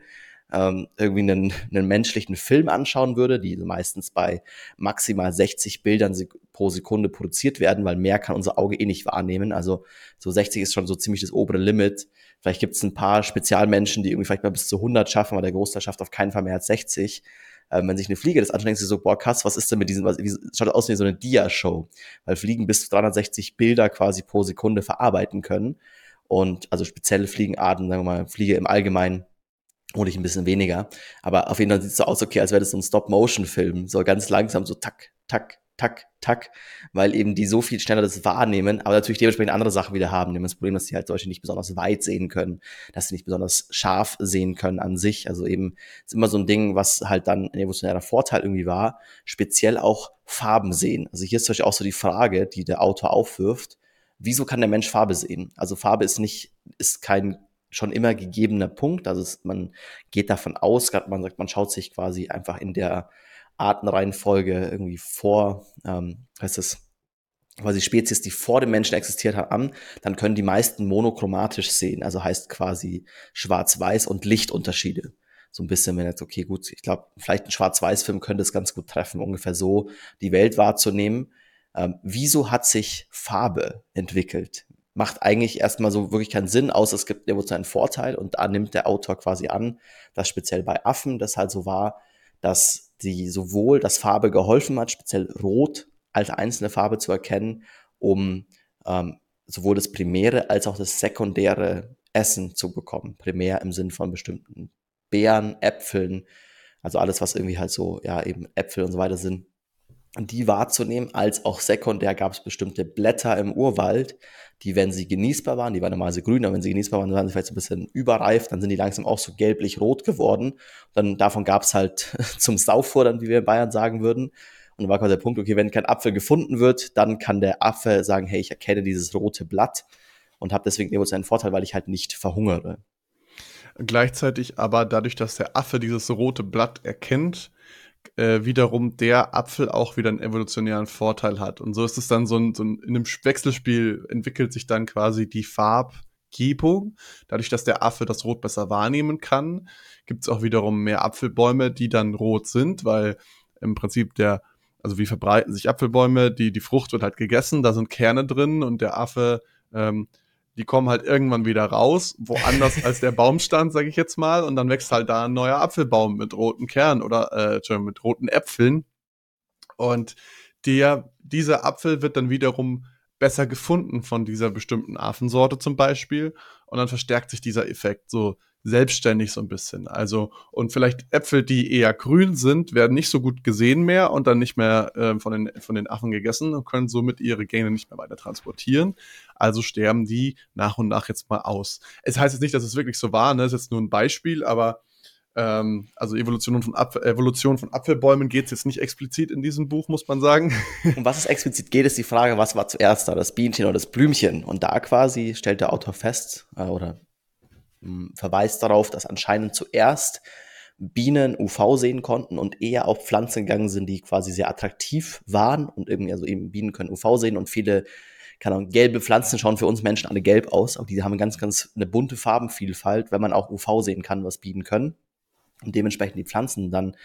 ähm, irgendwie einen, einen menschlichen Film anschauen würde, die meistens bei maximal 60 Bildern pro Sekunde produziert werden, weil mehr kann unser Auge eh nicht wahrnehmen. Also so 60 ist schon so ziemlich das obere Limit. Vielleicht gibt es ein paar Spezialmenschen, die irgendwie vielleicht mal bis zu 100 schaffen, aber der Großteil schafft auf keinen Fall mehr als 60 ähm, wenn sich eine Fliege das anschaut, denkst du so, boah, krass, was ist denn mit diesem, was, wie, schaut das aus wie so eine Dia-Show? Weil Fliegen bis zu 360 Bilder quasi pro Sekunde verarbeiten können. Und also spezielle Fliegenarten, sagen wir mal, Fliege im Allgemeinen oder ich ein bisschen weniger. Aber auf jeden Fall sieht es so aus, okay, als wäre das so ein Stop-Motion-Film. So ganz langsam, so tack, tack, tack, tack, weil eben die so viel schneller das wahrnehmen, aber natürlich dementsprechend andere Sachen wieder haben. Nehmen das Problem, dass sie halt solche nicht besonders weit sehen können, dass sie nicht besonders scharf sehen können an sich. Also eben ist immer so ein Ding, was halt dann ein evolutionärer Vorteil irgendwie war, speziell auch Farben sehen. Also hier ist zum Beispiel auch so die Frage, die der Autor aufwirft, wieso kann der Mensch Farbe sehen? Also Farbe ist nicht, ist kein schon immer gegebener Punkt. Also es, man geht davon aus, man sagt, man schaut sich quasi einfach in der Artenreihenfolge irgendwie vor, ähm, heißt es, quasi Spezies, die vor dem Menschen existiert haben, dann können die meisten monochromatisch sehen. Also heißt quasi Schwarz-Weiß und Lichtunterschiede. So ein bisschen, wenn jetzt, okay, gut, ich glaube, vielleicht ein Schwarz-Weiß-Film könnte es ganz gut treffen, ungefähr so die Welt wahrzunehmen. Ähm, wieso hat sich Farbe entwickelt? Macht eigentlich erstmal so wirklich keinen Sinn, außer es gibt einen Vorteil und da nimmt der Autor quasi an, dass speziell bei Affen das halt so war, dass die sowohl das Farbe geholfen hat, speziell Rot als einzelne Farbe zu erkennen, um ähm, sowohl das primäre als auch das sekundäre Essen zu bekommen. Primär im Sinn von bestimmten Beeren, Äpfeln, also alles, was irgendwie halt so, ja, eben Äpfel und so weiter sind die wahrzunehmen, als auch sekundär gab es bestimmte Blätter im Urwald, die, wenn sie genießbar waren, die waren normalerweise grün, aber wenn sie genießbar waren, waren sie vielleicht so ein bisschen überreif, dann sind die langsam auch so gelblich-rot geworden. Dann davon gab es halt [laughs] zum Sauffuttern, wie wir in Bayern sagen würden. Und dann war quasi der Punkt, okay, wenn kein Apfel gefunden wird, dann kann der Affe sagen, hey, ich erkenne dieses rote Blatt und habe deswegen einen Vorteil, weil ich halt nicht verhungere. Gleichzeitig aber dadurch, dass der Affe dieses rote Blatt erkennt, äh, wiederum der Apfel auch wieder einen evolutionären Vorteil hat. Und so ist es dann so ein, so ein in einem Wechselspiel entwickelt sich dann quasi die Farbgebung. Dadurch, dass der Affe das Rot besser wahrnehmen kann, gibt es auch wiederum mehr Apfelbäume, die dann rot sind, weil im Prinzip der, also wie verbreiten sich Apfelbäume, die, die Frucht wird halt gegessen, da sind Kerne drin und der Affe ähm, die kommen halt irgendwann wieder raus, woanders als der Baum stand, sage ich jetzt mal, und dann wächst halt da ein neuer Apfelbaum mit roten Kernen oder äh, mit roten Äpfeln. Und der, dieser Apfel wird dann wiederum besser gefunden von dieser bestimmten Affensorte zum Beispiel. Und dann verstärkt sich dieser Effekt so selbstständig so ein bisschen. Also, und vielleicht Äpfel, die eher grün sind, werden nicht so gut gesehen mehr und dann nicht mehr äh, von, den, von den Affen gegessen und können somit ihre Gene nicht mehr weiter transportieren. Also sterben die nach und nach jetzt mal aus. Es heißt jetzt nicht, dass es wirklich so war, ne? Das ist jetzt nur ein Beispiel, aber ähm, also Evolution von, Apf Evolution von Apfelbäumen geht es jetzt nicht explizit in diesem Buch, muss man sagen. [laughs] Um was es explizit geht, ist die Frage, was war zuerst da, das Bienchen oder das Blümchen? Und da quasi stellt der Autor fest, äh, oder verweist darauf, dass anscheinend zuerst Bienen UV sehen konnten und eher auf Pflanzen gegangen sind, die quasi sehr attraktiv waren und eben, also eben Bienen können UV sehen und viele, keine Ahnung, gelbe Pflanzen schauen für uns Menschen alle gelb aus, aber die haben ganz, ganz eine bunte Farbenvielfalt, wenn man auch UV sehen kann, was Bienen können. Und dementsprechend die Pflanzen dann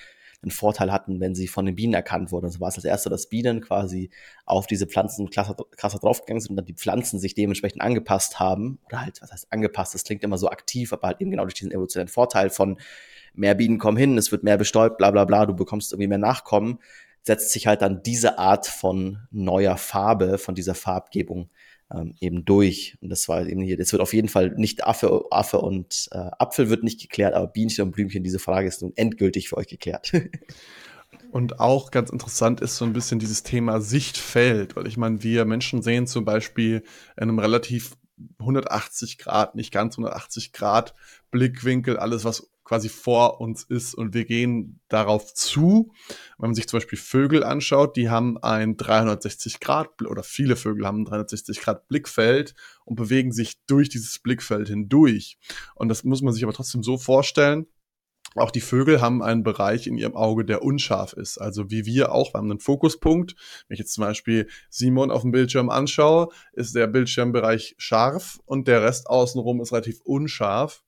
einen Vorteil hatten, wenn sie von den Bienen erkannt wurden. So war es als erste, dass Bienen quasi auf diese Pflanzen krasser, krasser draufgegangen sind und dann die Pflanzen sich dementsprechend angepasst haben. Oder halt, was heißt angepasst? Das klingt immer so aktiv, aber halt eben genau durch diesen evolutionären Vorteil von mehr Bienen kommen hin, es wird mehr bestäubt, bla bla bla, du bekommst irgendwie mehr Nachkommen, setzt sich halt dann diese Art von neuer Farbe, von dieser Farbgebung ähm, eben durch. Und das war eben hier, das wird auf jeden Fall nicht Affe, Affe und äh, Apfel wird nicht geklärt, aber Bienchen und Blümchen, diese Frage ist nun endgültig für euch geklärt. [laughs] Und auch ganz interessant ist so ein bisschen dieses Thema Sichtfeld, weil ich meine, wir Menschen sehen zum Beispiel in einem relativ 180 Grad, nicht ganz 180 Grad Blickwinkel, alles was quasi vor uns ist und wir gehen darauf zu. Wenn man sich zum Beispiel Vögel anschaut, die haben ein 360 Grad oder viele Vögel haben ein 360 Grad Blickfeld und bewegen sich durch dieses Blickfeld hindurch. Und das muss man sich aber trotzdem so vorstellen, auch die Vögel haben einen Bereich in ihrem Auge, der unscharf ist. Also wie wir auch, wir haben einen Fokuspunkt. Wenn ich jetzt zum Beispiel Simon auf dem Bildschirm anschaue, ist der Bildschirmbereich scharf und der Rest außenrum ist relativ unscharf.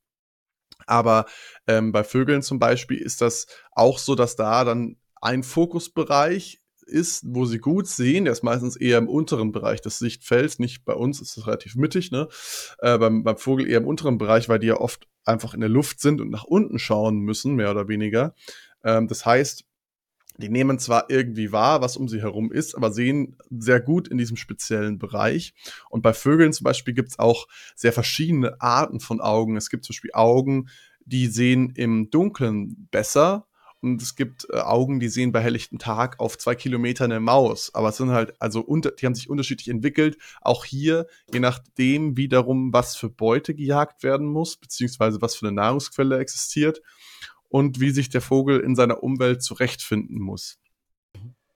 Aber ähm, bei Vögeln zum Beispiel ist das auch so, dass da dann ein Fokusbereich ist, wo sie gut sehen, der ist meistens eher im unteren Bereich des Sichtfelds, nicht bei uns, ist das relativ mittig, ne? Äh, beim, beim Vogel eher im unteren Bereich, weil die ja oft einfach in der Luft sind und nach unten schauen müssen, mehr oder weniger. Ähm, das heißt, die nehmen zwar irgendwie wahr, was um sie herum ist, aber sehen sehr gut in diesem speziellen Bereich. Und bei Vögeln zum Beispiel gibt es auch sehr verschiedene Arten von Augen. Es gibt zum Beispiel Augen, die sehen im Dunkeln besser und es gibt äh, Augen, die sehen bei helllichtem Tag auf zwei Kilometer eine Maus. Aber es sind halt, also unter, die haben sich unterschiedlich entwickelt. Auch hier, je nachdem wiederum, was für Beute gejagt werden muss, beziehungsweise was für eine Nahrungsquelle existiert und wie sich der Vogel in seiner Umwelt zurechtfinden muss.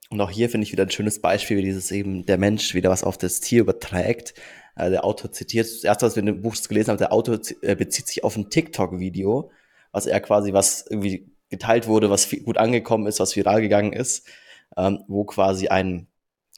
Und auch hier finde ich wieder ein schönes Beispiel, wie dieses eben der Mensch wieder was auf das Tier überträgt. Äh, der Autor zitiert, das erste, was wir in dem Buch gelesen haben, der Autor äh, bezieht sich auf ein TikTok-Video, was er quasi was irgendwie geteilt wurde, was gut angekommen ist, was viral gegangen ist, ähm, wo quasi ein,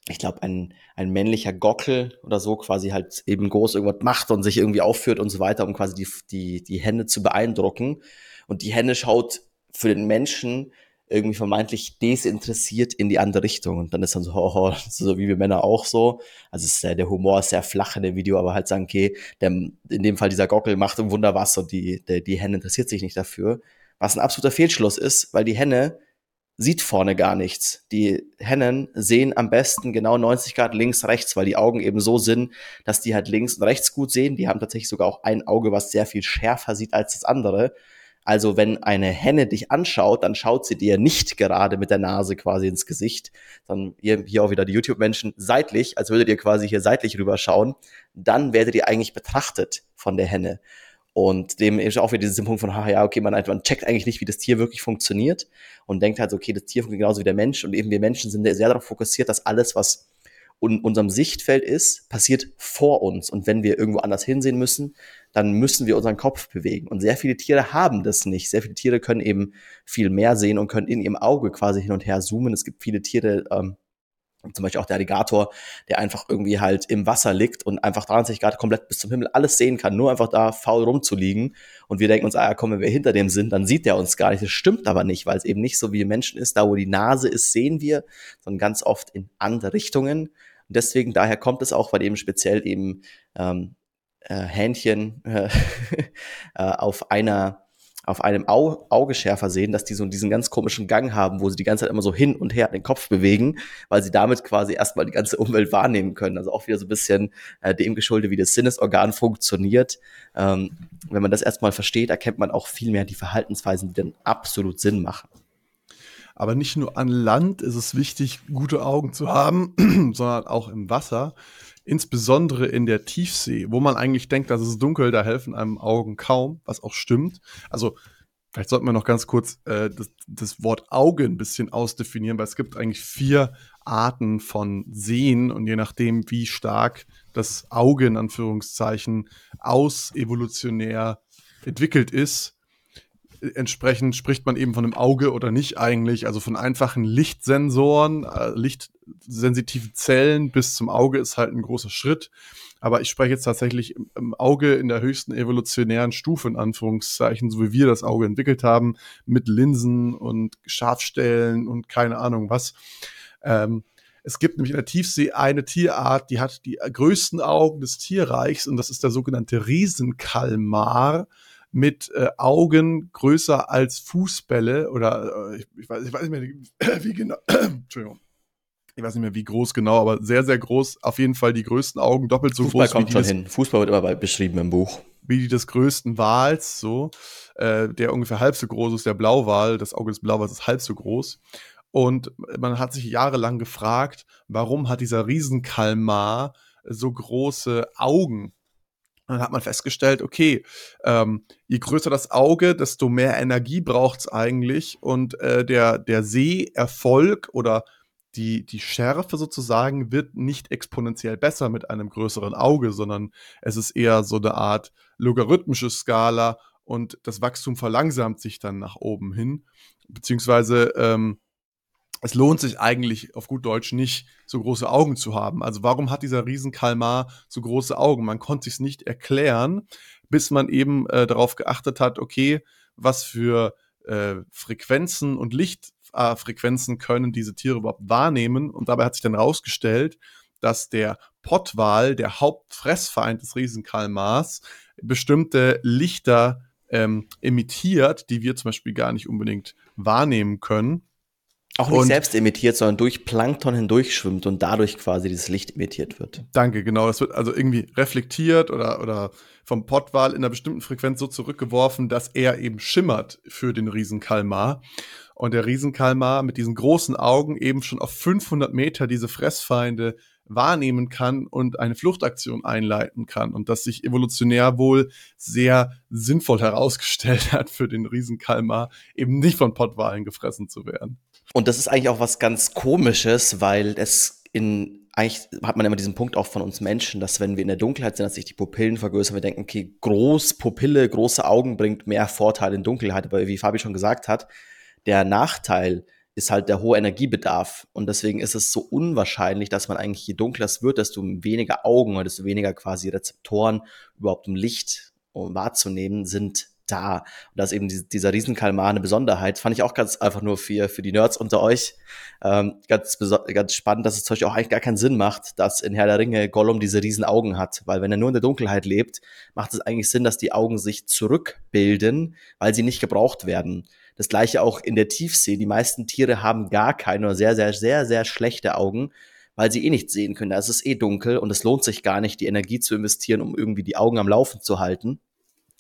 ich glaube, ein, ein männlicher Gockel oder so quasi halt eben groß irgendwas macht und sich irgendwie aufführt und so weiter, um quasi die, die, die Hände zu beeindrucken. Und die Henne schaut für den Menschen irgendwie vermeintlich desinteressiert in die andere Richtung. Und dann ist dann so, [laughs] oh, oh, so wie wir Männer auch so. Also ist, äh, der Humor ist sehr flach in dem Video, aber halt sagen, okay, der, in dem Fall dieser Gockel macht ein Wunder was und die, der, die Henne interessiert sich nicht dafür. Was ein absoluter Fehlschluss ist, weil die Henne sieht vorne gar nichts. Die Hennen sehen am besten genau 90 Grad links, rechts, weil die Augen eben so sind, dass die halt links und rechts gut sehen. Die haben tatsächlich sogar auch ein Auge, was sehr viel schärfer sieht als das andere. Also wenn eine Henne dich anschaut, dann schaut sie dir nicht gerade mit der Nase quasi ins Gesicht, sondern ihr, hier auch wieder die YouTube-Menschen seitlich, als würdet ihr quasi hier seitlich rüberschauen. Dann werdet ihr eigentlich betrachtet von der Henne. Und dem ist auch wieder dieser Punkt von, ha, ja, okay, man, man checkt eigentlich nicht, wie das Tier wirklich funktioniert und denkt halt, okay, das Tier funktioniert genauso wie der Mensch und eben wir Menschen sind sehr darauf fokussiert, dass alles, was in unserem Sichtfeld ist, passiert vor uns. Und wenn wir irgendwo anders hinsehen müssen, dann müssen wir unseren Kopf bewegen. Und sehr viele Tiere haben das nicht. Sehr viele Tiere können eben viel mehr sehen und können in ihrem Auge quasi hin und her zoomen. Es gibt viele Tiere, ähm, zum Beispiel auch der Alligator, der einfach irgendwie halt im Wasser liegt und einfach 30 Grad komplett bis zum Himmel alles sehen kann, nur einfach da faul rumzuliegen. Und wir denken uns, ah ja, komm, wenn wir hinter dem sind, dann sieht der uns gar nicht. Das stimmt aber nicht, weil es eben nicht so wie Menschen ist, da wo die Nase ist, sehen wir, sondern ganz oft in andere Richtungen. Und deswegen, daher kommt es auch, weil eben speziell eben ähm, äh, Hähnchen äh, [laughs] auf einer auf einem Au Augeschärfer sehen, dass die so diesen ganz komischen Gang haben, wo sie die ganze Zeit immer so hin und her den Kopf bewegen, weil sie damit quasi erstmal die ganze Umwelt wahrnehmen können. Also auch wieder so ein bisschen äh, dem geschuldet, wie das Sinnesorgan funktioniert. Ähm, wenn man das erstmal versteht, erkennt man auch viel mehr die Verhaltensweisen, die dann absolut Sinn machen. Aber nicht nur an Land ist es wichtig, gute Augen zu haben, [clears throat] sondern auch im Wasser insbesondere in der Tiefsee, wo man eigentlich denkt, dass es dunkel, da helfen einem Augen kaum, was auch stimmt. Also vielleicht sollten wir noch ganz kurz äh, das, das Wort Auge ein bisschen ausdefinieren, weil es gibt eigentlich vier Arten von Sehen und je nachdem, wie stark das Auge in Anführungszeichen aus evolutionär entwickelt ist, entsprechend spricht man eben von einem Auge oder nicht eigentlich, also von einfachen Lichtsensoren, äh, lichtsensitiven Zellen bis zum Auge ist halt ein großer Schritt. Aber ich spreche jetzt tatsächlich im, im Auge in der höchsten evolutionären Stufe, in Anführungszeichen, so wie wir das Auge entwickelt haben, mit Linsen und Scharfstellen und keine Ahnung was. Ähm, es gibt nämlich in der Tiefsee eine Tierart, die hat die größten Augen des Tierreichs und das ist der sogenannte Riesenkalmar mit äh, Augen größer als Fußbälle oder äh, ich, ich, weiß, ich weiß nicht mehr, [clears throat] wie genau. [clears throat] Entschuldigung. Ich weiß nicht mehr, wie groß genau, aber sehr, sehr groß. Auf jeden Fall die größten Augen, doppelt so Fußball groß. Fußball kommt schon hin. Fußball wird immer beschrieben im Buch. Wie die des größten Wals, so. Äh, der ungefähr halb so groß ist, der Blauwal. Das Auge des Blauwals ist halb so groß. Und man hat sich jahrelang gefragt, warum hat dieser Riesenkalmar so große Augen? Dann hat man festgestellt, okay, ähm, je größer das Auge, desto mehr Energie braucht es eigentlich. Und äh, der, der Seherfolg oder die, die Schärfe sozusagen wird nicht exponentiell besser mit einem größeren Auge, sondern es ist eher so eine Art logarithmische Skala und das Wachstum verlangsamt sich dann nach oben hin, beziehungsweise ähm, es lohnt sich eigentlich auf gut Deutsch nicht, so große Augen zu haben. Also warum hat dieser Riesenkalmar so große Augen? Man konnte sich nicht erklären, bis man eben äh, darauf geachtet hat, okay, was für äh, Frequenzen und Lichtfrequenzen können diese Tiere überhaupt wahrnehmen. Und dabei hat sich dann herausgestellt, dass der Pottwal, der Hauptfressfeind des Riesenkalmars, bestimmte Lichter ähm, emittiert, die wir zum Beispiel gar nicht unbedingt wahrnehmen können. Auch nicht und, selbst emittiert, sondern durch Plankton hindurchschwimmt und dadurch quasi dieses Licht emittiert wird. Danke, genau. Das wird also irgendwie reflektiert oder, oder vom Pottwal in einer bestimmten Frequenz so zurückgeworfen, dass er eben schimmert für den Riesenkalmar. Und der Riesenkalmar mit diesen großen Augen eben schon auf 500 Meter diese Fressfeinde wahrnehmen kann und eine Fluchtaktion einleiten kann und das sich evolutionär wohl sehr sinnvoll herausgestellt [laughs] hat für den Riesenkalmar, eben nicht von Pottwalen gefressen zu werden. Und das ist eigentlich auch was ganz Komisches, weil es in, eigentlich hat man immer diesen Punkt auch von uns Menschen, dass wenn wir in der Dunkelheit sind, dass sich die Pupillen vergrößern, wir denken, okay, groß Pupille, große Augen bringt mehr Vorteil in Dunkelheit. Aber wie Fabi schon gesagt hat, der Nachteil ist halt der hohe Energiebedarf. Und deswegen ist es so unwahrscheinlich, dass man eigentlich, je dunkler es wird, desto weniger Augen oder desto weniger quasi Rezeptoren überhaupt um Licht wahrzunehmen sind da. Und da ist eben dieser Riesenkalmar eine Besonderheit. Fand ich auch ganz einfach nur für, für die Nerds unter euch ähm, ganz, ganz spannend, dass es zum Beispiel auch eigentlich gar keinen Sinn macht, dass in Herr der Ringe Gollum diese riesen Augen hat. Weil wenn er nur in der Dunkelheit lebt, macht es eigentlich Sinn, dass die Augen sich zurückbilden, weil sie nicht gebraucht werden. Das gleiche auch in der Tiefsee. Die meisten Tiere haben gar keine oder sehr, sehr, sehr, sehr schlechte Augen, weil sie eh nicht sehen können. Da ist es eh dunkel und es lohnt sich gar nicht, die Energie zu investieren, um irgendwie die Augen am Laufen zu halten.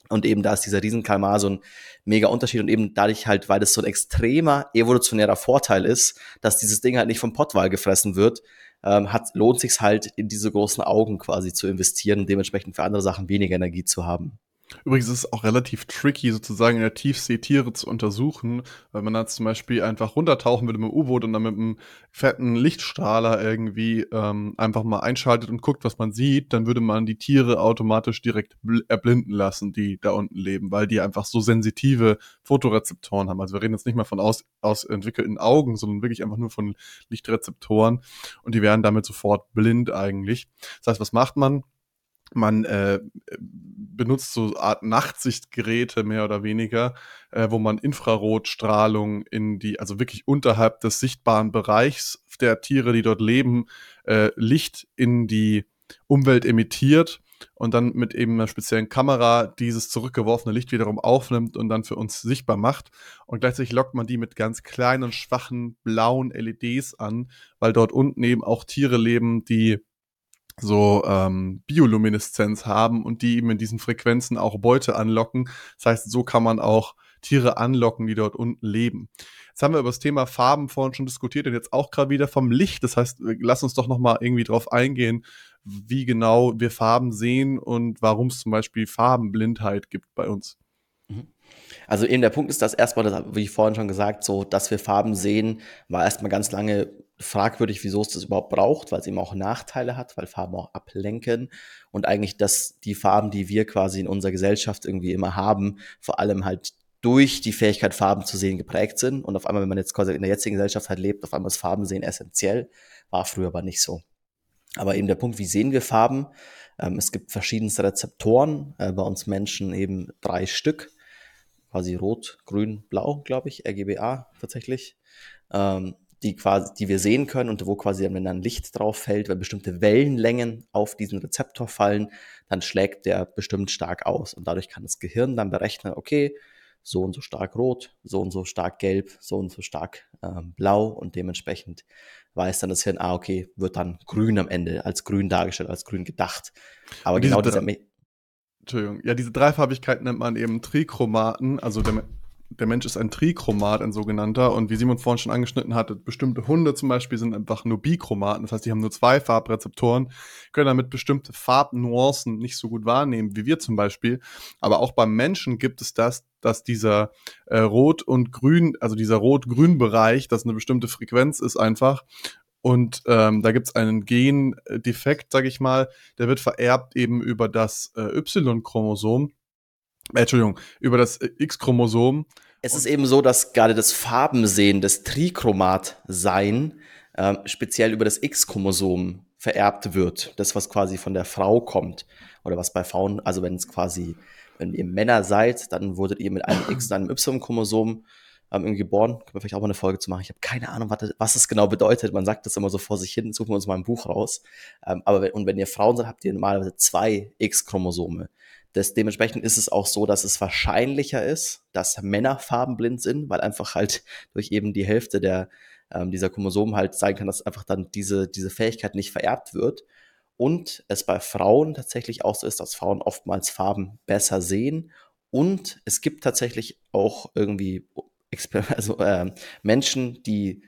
Und eben da ist dieser Riesenkalmar so ein mega Unterschied und eben dadurch halt, weil das so ein extremer evolutionärer Vorteil ist, dass dieses Ding halt nicht vom Pottwal gefressen wird, ähm, hat, lohnt sich halt in diese großen Augen quasi zu investieren und dementsprechend für andere Sachen weniger Energie zu haben. Übrigens ist es auch relativ tricky, sozusagen in der Tiefsee Tiere zu untersuchen, weil man dann zum Beispiel einfach runtertauchen würde mit dem U-Boot und dann mit einem fetten Lichtstrahler irgendwie ähm, einfach mal einschaltet und guckt, was man sieht, dann würde man die Tiere automatisch direkt erblinden lassen, die da unten leben, weil die einfach so sensitive Fotorezeptoren haben. Also wir reden jetzt nicht mal von aus, ausentwickelten Augen, sondern wirklich einfach nur von Lichtrezeptoren und die werden damit sofort blind eigentlich. Das heißt, was macht man? Man äh, benutzt so Art Nachtsichtgeräte mehr oder weniger, äh, wo man Infrarotstrahlung in die, also wirklich unterhalb des sichtbaren Bereichs der Tiere, die dort leben, äh, Licht in die Umwelt emittiert und dann mit eben einer speziellen Kamera dieses zurückgeworfene Licht wiederum aufnimmt und dann für uns sichtbar macht. Und gleichzeitig lockt man die mit ganz kleinen, schwachen, blauen LEDs an, weil dort unten eben auch Tiere leben, die so ähm, Biolumineszenz haben und die eben in diesen Frequenzen auch Beute anlocken. Das heißt, so kann man auch Tiere anlocken, die dort unten leben. Jetzt haben wir über das Thema Farben vorhin schon diskutiert und jetzt auch gerade wieder vom Licht. Das heißt, lass uns doch noch mal irgendwie drauf eingehen, wie genau wir Farben sehen und warum es zum Beispiel Farbenblindheit gibt bei uns. Also eben der Punkt ist, dass erstmal, wie ich vorhin schon gesagt, so, dass wir Farben sehen, war erstmal ganz lange fragwürdig, wieso es das überhaupt braucht, weil es eben auch Nachteile hat, weil Farben auch ablenken und eigentlich, dass die Farben, die wir quasi in unserer Gesellschaft irgendwie immer haben, vor allem halt durch die Fähigkeit, Farben zu sehen, geprägt sind. Und auf einmal, wenn man jetzt quasi in der jetzigen Gesellschaft halt lebt, auf einmal ist Farben sehen essentiell, war früher aber nicht so. Aber eben der Punkt, wie sehen wir Farben? Ähm, es gibt verschiedenste Rezeptoren, äh, bei uns Menschen eben drei Stück, quasi rot, grün, blau, glaube ich, RGBA tatsächlich. Ähm, die quasi, die wir sehen können und wo quasi, wenn dann Licht drauf fällt, wenn bestimmte Wellenlängen auf diesen Rezeptor fallen, dann schlägt der bestimmt stark aus. Und dadurch kann das Gehirn dann berechnen, okay, so und so stark rot, so und so stark gelb, so und so stark ähm, blau und dementsprechend weiß dann das Hirn, ah, okay, wird dann grün am Ende, als grün dargestellt, als grün gedacht. Aber genau dieser. Entschuldigung, ja, diese Dreifarbigkeit nennt man eben Trichromaten, also der, der Mensch ist ein Trichromat, ein sogenannter. Und wie Simon vorhin schon angeschnitten hatte, bestimmte Hunde zum Beispiel sind einfach nur Bichromaten. Das heißt, die haben nur zwei Farbrezeptoren, können damit bestimmte Farbnuancen nicht so gut wahrnehmen, wie wir zum Beispiel. Aber auch beim Menschen gibt es das, dass dieser äh, Rot- und Grün, also dieser Rot-Grün-Bereich, das eine bestimmte Frequenz ist einfach. Und ähm, da gibt es einen Gendefekt, sag ich mal, der wird vererbt eben über das äh, Y-Chromosom. äh, Entschuldigung, über das X-Chromosom. Es ist eben so, dass gerade das Farbensehen, das Trichromat-Sein, äh, speziell über das X-Chromosom vererbt wird. Das, was quasi von der Frau kommt. Oder was bei Frauen, also wenn es quasi, wenn ihr Männer seid, dann wurdet ihr mit einem X und einem Y-Chromosom ähm, geboren. Können wir vielleicht auch mal eine Folge zu machen. Ich habe keine Ahnung, was, was das genau bedeutet. Man sagt das immer so vor sich hin, suchen wir uns mal ein Buch raus. Ähm, aber wenn, und wenn ihr Frauen seid, habt ihr normalerweise zwei X-Chromosome. Das, dementsprechend ist es auch so, dass es wahrscheinlicher ist, dass Männer farbenblind sind, weil einfach halt [laughs] durch eben die Hälfte der, ähm, dieser Chromosomen halt sein kann, dass einfach dann diese, diese Fähigkeit nicht vererbt wird. Und es bei Frauen tatsächlich auch so ist, dass Frauen oftmals Farben besser sehen. Und es gibt tatsächlich auch irgendwie [laughs] also, äh, Menschen, die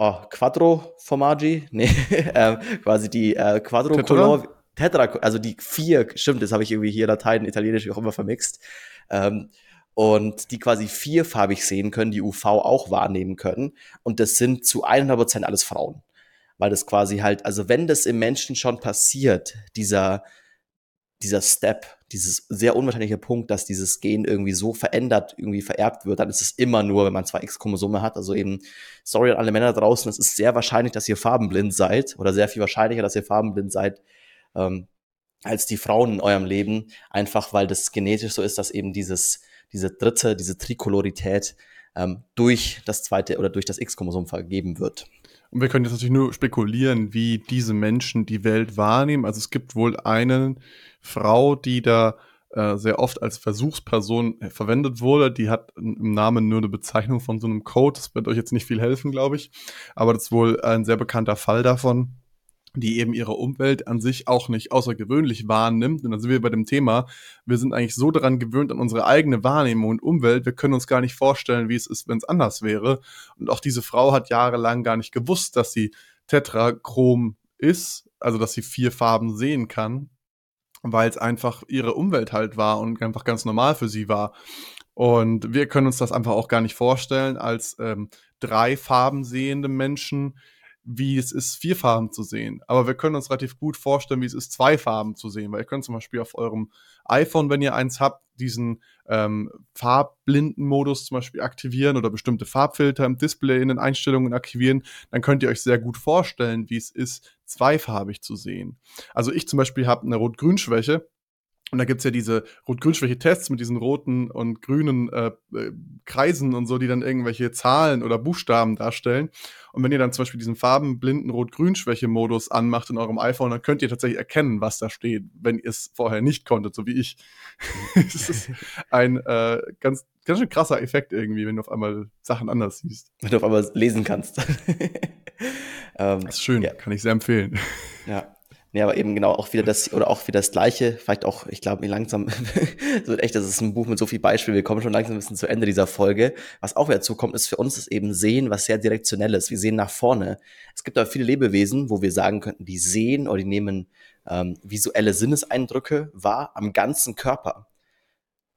oh, Quattro Formaggi, [laughs] nee, äh, quasi die äh, Quadrocolor, Tetra, also die vier, stimmt, das habe ich irgendwie hier Latein, Italienisch, wie auch immer vermixt. Ähm, und die quasi vierfarbig sehen können, die UV auch wahrnehmen können. Und das sind zu 100% alles Frauen. Weil das quasi halt, also wenn das im Menschen schon passiert, dieser, dieser Step, dieses sehr unwahrscheinliche Punkt, dass dieses Gen irgendwie so verändert, irgendwie vererbt wird, dann ist es immer nur, wenn man zwei X-Chromosome hat. Also eben, sorry an alle Männer draußen, es ist sehr wahrscheinlich, dass ihr farbenblind seid oder sehr viel wahrscheinlicher, dass ihr farbenblind seid, ähm, als die Frauen in eurem Leben, einfach weil das genetisch so ist, dass eben dieses, diese dritte, diese Trikolorität ähm, durch das zweite oder durch das X-Chromosom vergeben wird. Und wir können jetzt natürlich nur spekulieren, wie diese Menschen die Welt wahrnehmen. Also es gibt wohl eine Frau, die da äh, sehr oft als Versuchsperson äh, verwendet wurde. Die hat im Namen nur eine Bezeichnung von so einem Code. Das wird euch jetzt nicht viel helfen, glaube ich. Aber das ist wohl ein sehr bekannter Fall davon die eben ihre Umwelt an sich auch nicht außergewöhnlich wahrnimmt. Und dann sind wir bei dem Thema, wir sind eigentlich so daran gewöhnt an unsere eigene Wahrnehmung und Umwelt, wir können uns gar nicht vorstellen, wie es ist, wenn es anders wäre. Und auch diese Frau hat jahrelang gar nicht gewusst, dass sie tetrachrom ist, also dass sie vier Farben sehen kann, weil es einfach ihre Umwelt halt war und einfach ganz normal für sie war. Und wir können uns das einfach auch gar nicht vorstellen als ähm, drei Farben sehende Menschen, wie es ist, vier Farben zu sehen. Aber wir können uns relativ gut vorstellen, wie es ist, zwei Farben zu sehen. Weil ihr könnt zum Beispiel auf eurem iPhone, wenn ihr eins habt, diesen ähm, Farbblindenmodus zum Beispiel aktivieren oder bestimmte Farbfilter im Display in den Einstellungen aktivieren. Dann könnt ihr euch sehr gut vorstellen, wie es ist, zweifarbig zu sehen. Also ich zum Beispiel habe eine Rot-Grün-Schwäche und da gibt's ja diese Rot-Grün-Schwäche-Tests mit diesen roten und grünen äh, äh, Kreisen und so, die dann irgendwelche Zahlen oder Buchstaben darstellen. Und wenn ihr dann zum Beispiel diesen farbenblinden Rot-Grün-Schwäche-Modus anmacht in eurem iPhone, dann könnt ihr tatsächlich erkennen, was da steht, wenn ihr es vorher nicht konntet, so wie ich. [laughs] das ist ein äh, ganz, ganz schön krasser Effekt irgendwie, wenn du auf einmal Sachen anders siehst. Wenn du auf einmal lesen kannst. [laughs] ähm, das ist schön, ja. kann ich sehr empfehlen. Ja, Nee, aber eben genau auch wieder das, oder auch wieder das Gleiche, vielleicht auch, ich glaube, langsam, [laughs] so echt, das ist ein Buch mit so viel Beispielen, wir kommen schon langsam ein bisschen zu Ende dieser Folge. Was auch wieder zukommt, ist für uns das eben Sehen, was sehr direktionell ist. Wir sehen nach vorne. Es gibt aber viele Lebewesen, wo wir sagen könnten, die sehen oder die nehmen ähm, visuelle Sinneseindrücke wahr am ganzen Körper.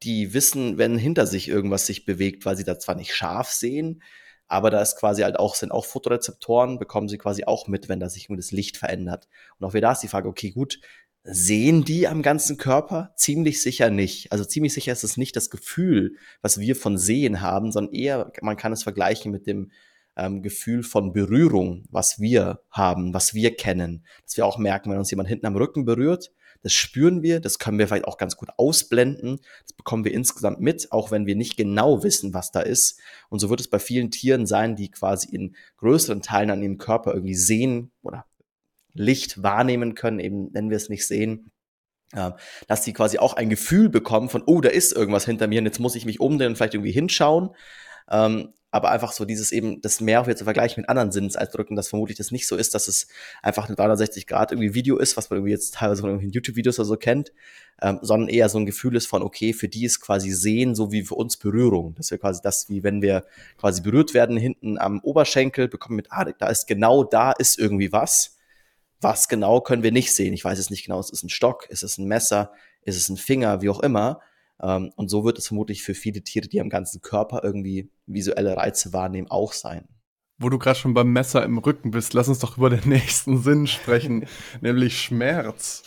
Die wissen, wenn hinter sich irgendwas sich bewegt, weil sie da zwar nicht scharf sehen, aber da ist quasi halt auch, sind auch Fotorezeptoren, bekommen sie quasi auch mit, wenn da sich das Licht verändert. Und auch wieder ist die Frage, okay, gut, sehen die am ganzen Körper? Ziemlich sicher nicht. Also ziemlich sicher ist es nicht das Gefühl, was wir von Sehen haben, sondern eher, man kann es vergleichen mit dem ähm, Gefühl von Berührung, was wir haben, was wir kennen. Dass wir auch merken, wenn uns jemand hinten am Rücken berührt, das spüren wir, das können wir vielleicht auch ganz gut ausblenden. Das bekommen wir insgesamt mit, auch wenn wir nicht genau wissen, was da ist. Und so wird es bei vielen Tieren sein, die quasi in größeren Teilen an ihrem Körper irgendwie sehen oder Licht wahrnehmen können, eben nennen wir es nicht sehen, dass sie quasi auch ein Gefühl bekommen von, oh, da ist irgendwas hinter mir und jetzt muss ich mich umdrehen und vielleicht irgendwie hinschauen. Ähm, aber einfach so dieses eben, das mehr wieder zu vergleichen mit anderen Sinneseindrücken, dass vermutlich das nicht so ist, dass es einfach ein 360 Grad irgendwie Video ist, was man irgendwie jetzt teilweise von irgendwelchen YouTube-Videos oder so kennt, ähm, sondern eher so ein Gefühl ist von, okay, für die ist quasi Sehen so wie für uns Berührung. Das wäre quasi das, wie wenn wir quasi berührt werden hinten am Oberschenkel, bekommen mit, ah, da ist genau da ist irgendwie was. Was genau können wir nicht sehen? Ich weiß es nicht genau. Ist es ein Stock? Ist es ein Messer? Ist es ein Finger? Wie auch immer. Ähm, und so wird es vermutlich für viele Tiere, die am ganzen Körper irgendwie visuelle Reize wahrnehmen, auch sein. Wo du gerade schon beim Messer im Rücken bist, lass uns doch über den [laughs] nächsten Sinn sprechen, [laughs] nämlich Schmerz.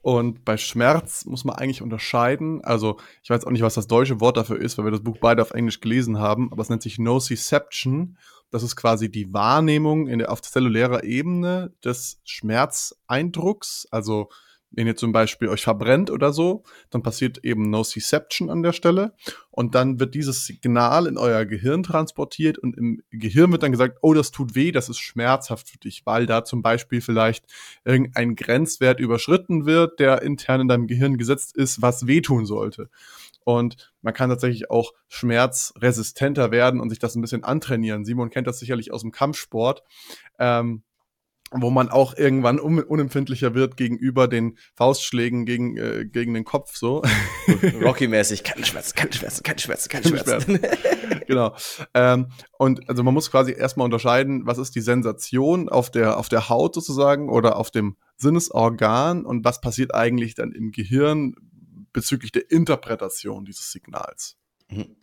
Und bei Schmerz muss man eigentlich unterscheiden. Also, ich weiß auch nicht, was das deutsche Wort dafür ist, weil wir das Buch beide auf Englisch gelesen haben, aber es nennt sich Nociception. Das ist quasi die Wahrnehmung in der, auf zellulärer Ebene des Schmerzeindrucks. Also, wenn ihr zum Beispiel euch verbrennt oder so, dann passiert eben Nociception an der Stelle und dann wird dieses Signal in euer Gehirn transportiert und im Gehirn wird dann gesagt, oh, das tut weh, das ist schmerzhaft für dich, weil da zum Beispiel vielleicht irgendein Grenzwert überschritten wird, der intern in deinem Gehirn gesetzt ist, was wehtun sollte. Und man kann tatsächlich auch schmerzresistenter werden und sich das ein bisschen antrainieren. Simon kennt das sicherlich aus dem Kampfsport. Ähm, wo man auch irgendwann un unempfindlicher wird gegenüber den Faustschlägen gegen, äh, gegen den Kopf so. Rocky-mäßig, keine Schmerzen, keine Schmerzen, keine Schmerzen, keine Schmerzen. genau. Ähm, und also man muss quasi erstmal unterscheiden, was ist die Sensation auf der, auf der Haut sozusagen oder auf dem Sinnesorgan und was passiert eigentlich dann im Gehirn bezüglich der Interpretation dieses Signals. Mhm.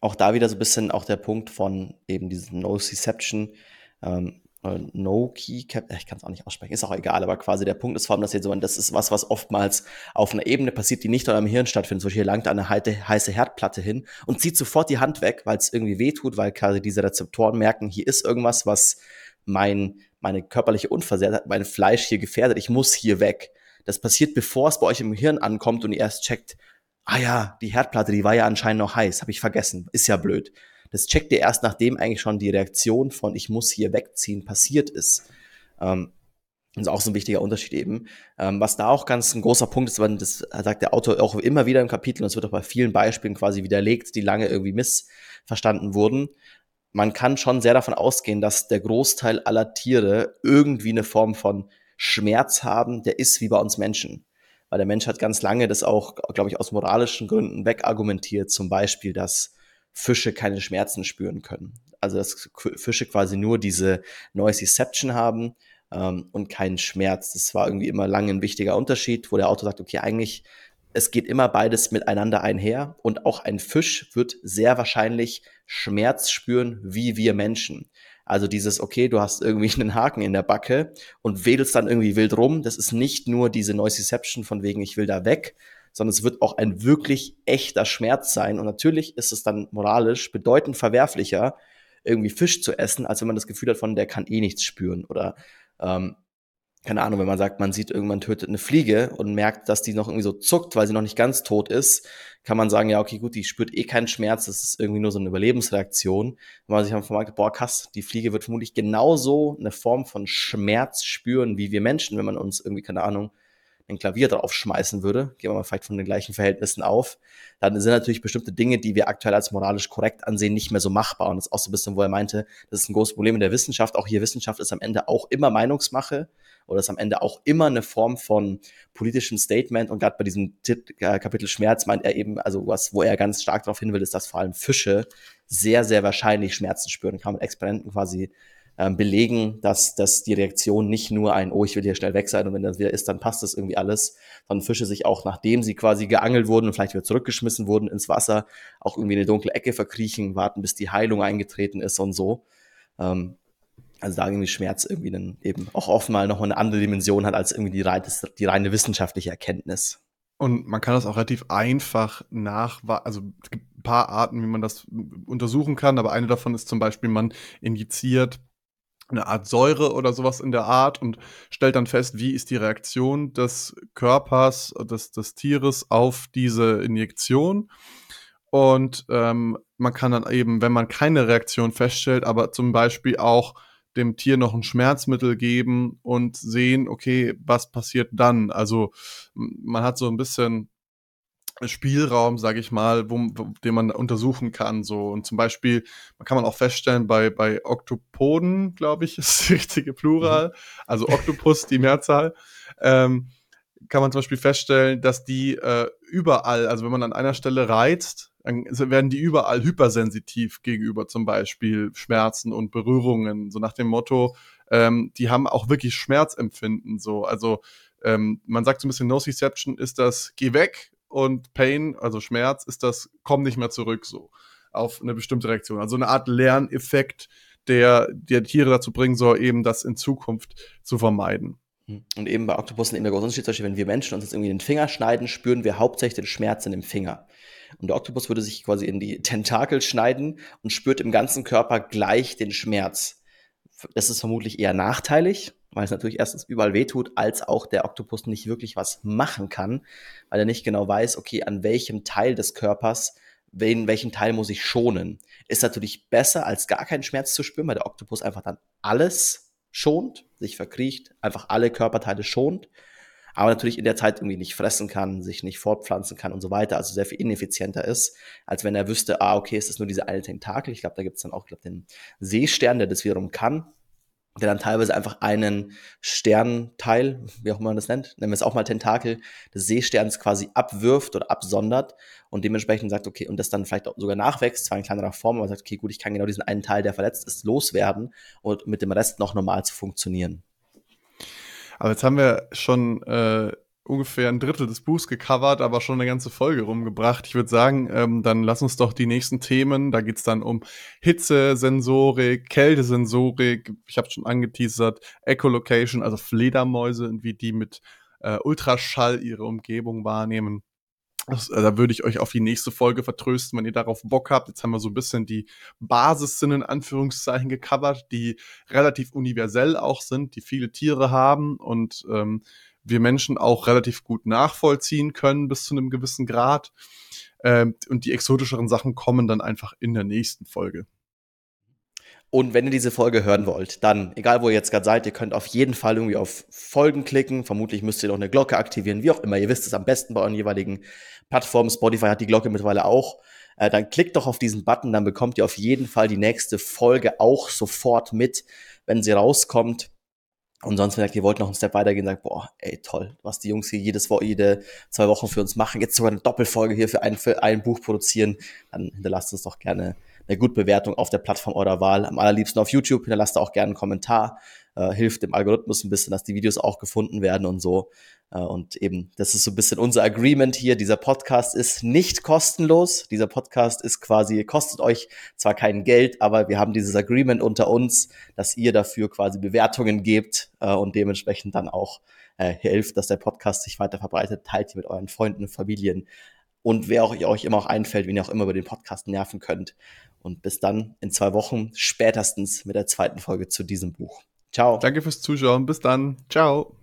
Auch da wieder so ein bisschen auch der Punkt von eben diesem Nociception. Ähm, äh, no Key Cap, ich kann es auch nicht aussprechen, ist auch egal, aber quasi der Punkt ist vor allem, dass jetzt so, das ist was, was oftmals auf einer Ebene passiert, die nicht in eurem Hirn stattfindet. Beispiel hier langt eine heiße Herdplatte hin und zieht sofort die Hand weg, weil es irgendwie wehtut, weil quasi diese Rezeptoren merken, hier ist irgendwas, was mein, meine körperliche Unversehrtheit, mein Fleisch hier gefährdet, ich muss hier weg. Das passiert, bevor es bei euch im Hirn ankommt und ihr erst checkt, ah ja, die Herdplatte, die war ja anscheinend noch heiß, habe ich vergessen, ist ja blöd. Das checkt ihr erst, nachdem eigentlich schon die Reaktion von ich muss hier wegziehen passiert ist. Ähm, das ist auch so ein wichtiger Unterschied eben. Ähm, was da auch ganz ein großer Punkt ist, weil das sagt der Autor auch immer wieder im Kapitel, und es wird auch bei vielen Beispielen quasi widerlegt, die lange irgendwie missverstanden wurden. Man kann schon sehr davon ausgehen, dass der Großteil aller Tiere irgendwie eine Form von Schmerz haben, der ist wie bei uns Menschen. Weil der Mensch hat ganz lange das auch, glaube ich, aus moralischen Gründen wegargumentiert. Zum Beispiel, dass Fische keine Schmerzen spüren können. Also dass Fische quasi nur diese Nociception haben ähm, und keinen Schmerz. Das war irgendwie immer lange ein wichtiger Unterschied, wo der Autor sagt, okay, eigentlich es geht immer beides miteinander einher und auch ein Fisch wird sehr wahrscheinlich Schmerz spüren wie wir Menschen. Also dieses, okay, du hast irgendwie [laughs] einen Haken in der Backe und wedelst dann irgendwie wild rum. Das ist nicht nur diese Nociception von wegen, ich will da weg, sondern es wird auch ein wirklich echter Schmerz sein. Und natürlich ist es dann moralisch bedeutend verwerflicher, irgendwie Fisch zu essen, als wenn man das Gefühl hat, von der kann eh nichts spüren. Oder ähm, keine Ahnung, wenn man sagt, man sieht irgendwann tötet eine Fliege und merkt, dass die noch irgendwie so zuckt, weil sie noch nicht ganz tot ist, kann man sagen, ja, okay, gut, die spürt eh keinen Schmerz, das ist irgendwie nur so eine Überlebensreaktion. Wenn man sich dann vermarktet, boah, krass, die Fliege wird vermutlich genauso eine Form von Schmerz spüren wie wir Menschen, wenn man uns irgendwie, keine Ahnung, ein Klavier drauf schmeißen würde, gehen wir mal vielleicht von den gleichen Verhältnissen auf, dann sind natürlich bestimmte Dinge, die wir aktuell als moralisch korrekt ansehen, nicht mehr so machbar. Und das ist auch so ein bisschen, wo er meinte, das ist ein großes Problem in der Wissenschaft. Auch hier Wissenschaft ist am Ende auch immer Meinungsmache oder ist am Ende auch immer eine Form von politischem Statement. Und gerade bei diesem äh, Kapitel Schmerz meint er eben, also was, wo er ganz stark darauf hin will, ist, dass vor allem Fische sehr, sehr wahrscheinlich Schmerzen spüren. Kann mit Experimenten quasi ähm, belegen, dass, dass die Reaktion nicht nur ein, oh, ich will hier schnell weg sein und wenn das wieder ist, dann passt das irgendwie alles, sondern Fische sich auch, nachdem sie quasi geangelt wurden und vielleicht wieder zurückgeschmissen wurden ins Wasser, auch irgendwie in eine dunkle Ecke verkriechen, warten, bis die Heilung eingetreten ist und so. Ähm, also da irgendwie Schmerz irgendwie dann eben auch oft mal noch eine andere Dimension hat als irgendwie die, reine, die reine wissenschaftliche Erkenntnis. Und man kann das auch relativ einfach nach, also es gibt ein paar Arten, wie man das untersuchen kann, aber eine davon ist zum Beispiel, man injiziert eine Art Säure oder sowas in der Art und stellt dann fest, wie ist die Reaktion des Körpers, des, des Tieres auf diese Injektion. Und ähm, man kann dann eben, wenn man keine Reaktion feststellt, aber zum Beispiel auch dem Tier noch ein Schmerzmittel geben und sehen, okay, was passiert dann? Also man hat so ein bisschen Spielraum, sage ich mal, wo, wo, den man untersuchen kann. So und zum Beispiel, man kann man auch feststellen bei bei Oktopoden, glaube ich, [laughs] ist die richtige Plural, mhm. also Oktopus die Mehrzahl, ähm, kann man zum Beispiel feststellen, dass die äh, überall, also wenn man an einer Stelle reizt, dann werden die überall hypersensitiv gegenüber zum Beispiel Schmerzen und Berührungen. So nach dem Motto, ähm, die haben auch wirklich Schmerzempfinden. So, also ähm, man sagt so ein bisschen Nociception ist das, geh weg und Pain, also Schmerz, ist das, komm nicht mehr zurück so auf eine bestimmte Reaktion. Also eine Art Lerneffekt, der der Tiere dazu bringen soll, eben das in Zukunft zu vermeiden. Und eben bei Oktopussen eben der große Unterschied, zum Beispiel, wenn wir Menschen uns jetzt irgendwie den Finger schneiden, spüren wir hauptsächlich den Schmerz in dem Finger. Und der Oktopus würde sich quasi in die Tentakel schneiden und spürt im ganzen Körper gleich den Schmerz. Das ist vermutlich eher nachteilig, weil es natürlich erstens überall wehtut, als auch der Oktopus nicht wirklich was machen kann, weil er nicht genau weiß, okay, an welchem Teil des Körpers, wen, welchen Teil muss ich schonen. Ist natürlich besser, als gar keinen Schmerz zu spüren, weil der Oktopus einfach dann alles schont, sich verkriecht, einfach alle Körperteile schont, aber natürlich in der Zeit irgendwie nicht fressen kann, sich nicht fortpflanzen kann und so weiter, also sehr viel ineffizienter ist, als wenn er wüsste, ah, okay, es ist nur diese eine Tentakel. Ich glaube, da gibt es dann auch glaub, den Seestern, der das wiederum kann der dann teilweise einfach einen Sternteil, wie auch immer man das nennt, nennen wir es auch mal Tentakel, des Seesterns quasi abwirft oder absondert und dementsprechend sagt, okay, und das dann vielleicht auch sogar nachwächst, zwar in kleinerer Form, aber sagt, okay, gut, ich kann genau diesen einen Teil, der verletzt ist, loswerden und mit dem Rest noch normal zu funktionieren. Aber jetzt haben wir schon äh, ungefähr ein Drittel des Buchs gecovert, aber schon eine ganze Folge rumgebracht. Ich würde sagen, ähm, dann lass uns doch die nächsten Themen. Da geht's dann um Hitzesensorik, Kältesensorik, ich habe schon angeteasert, Echolocation, also Fledermäuse und wie die mit äh, Ultraschall ihre Umgebung wahrnehmen. Das, äh, da würde ich euch auf die nächste Folge vertrösten, wenn ihr darauf Bock habt. Jetzt haben wir so ein bisschen die Basissinn in Anführungszeichen gecovert, die relativ universell auch sind, die viele Tiere haben und ähm, wir Menschen auch relativ gut nachvollziehen können bis zu einem gewissen Grad. Ähm, und die exotischeren Sachen kommen dann einfach in der nächsten Folge. Und wenn ihr diese Folge hören wollt, dann, egal wo ihr jetzt gerade seid, ihr könnt auf jeden Fall irgendwie auf Folgen klicken. Vermutlich müsst ihr noch eine Glocke aktivieren, wie auch immer. Ihr wisst es am besten bei euren jeweiligen Plattformen. Spotify hat die Glocke mittlerweile auch. Äh, dann klickt doch auf diesen Button, dann bekommt ihr auf jeden Fall die nächste Folge auch sofort mit, wenn sie rauskommt. Und sonst, wenn ihr wollt noch einen Step weitergehen, sagt, boah, ey, toll, was die Jungs hier jedes Woche, jede zwei Wochen für uns machen, jetzt sogar eine Doppelfolge hier für ein, für ein Buch produzieren, dann hinterlasst uns doch gerne eine gute Bewertung auf der Plattform eurer Wahl. Am allerliebsten auf YouTube, hinterlasst auch gerne einen Kommentar äh, hilft dem Algorithmus ein bisschen, dass die Videos auch gefunden werden und so. Äh, und eben, das ist so ein bisschen unser Agreement hier. Dieser Podcast ist nicht kostenlos. Dieser Podcast ist quasi, kostet euch zwar kein Geld, aber wir haben dieses Agreement unter uns, dass ihr dafür quasi Bewertungen gebt äh, und dementsprechend dann auch äh, hilft, dass der Podcast sich weiter verbreitet. Teilt ihr mit euren Freunden, Familien und wer auch, euch immer auch einfällt, wen ihr auch immer über den Podcast nerven könnt. Und bis dann in zwei Wochen spätestens mit der zweiten Folge zu diesem Buch. Ciao. Danke fürs Zuschauen. Bis dann. Ciao.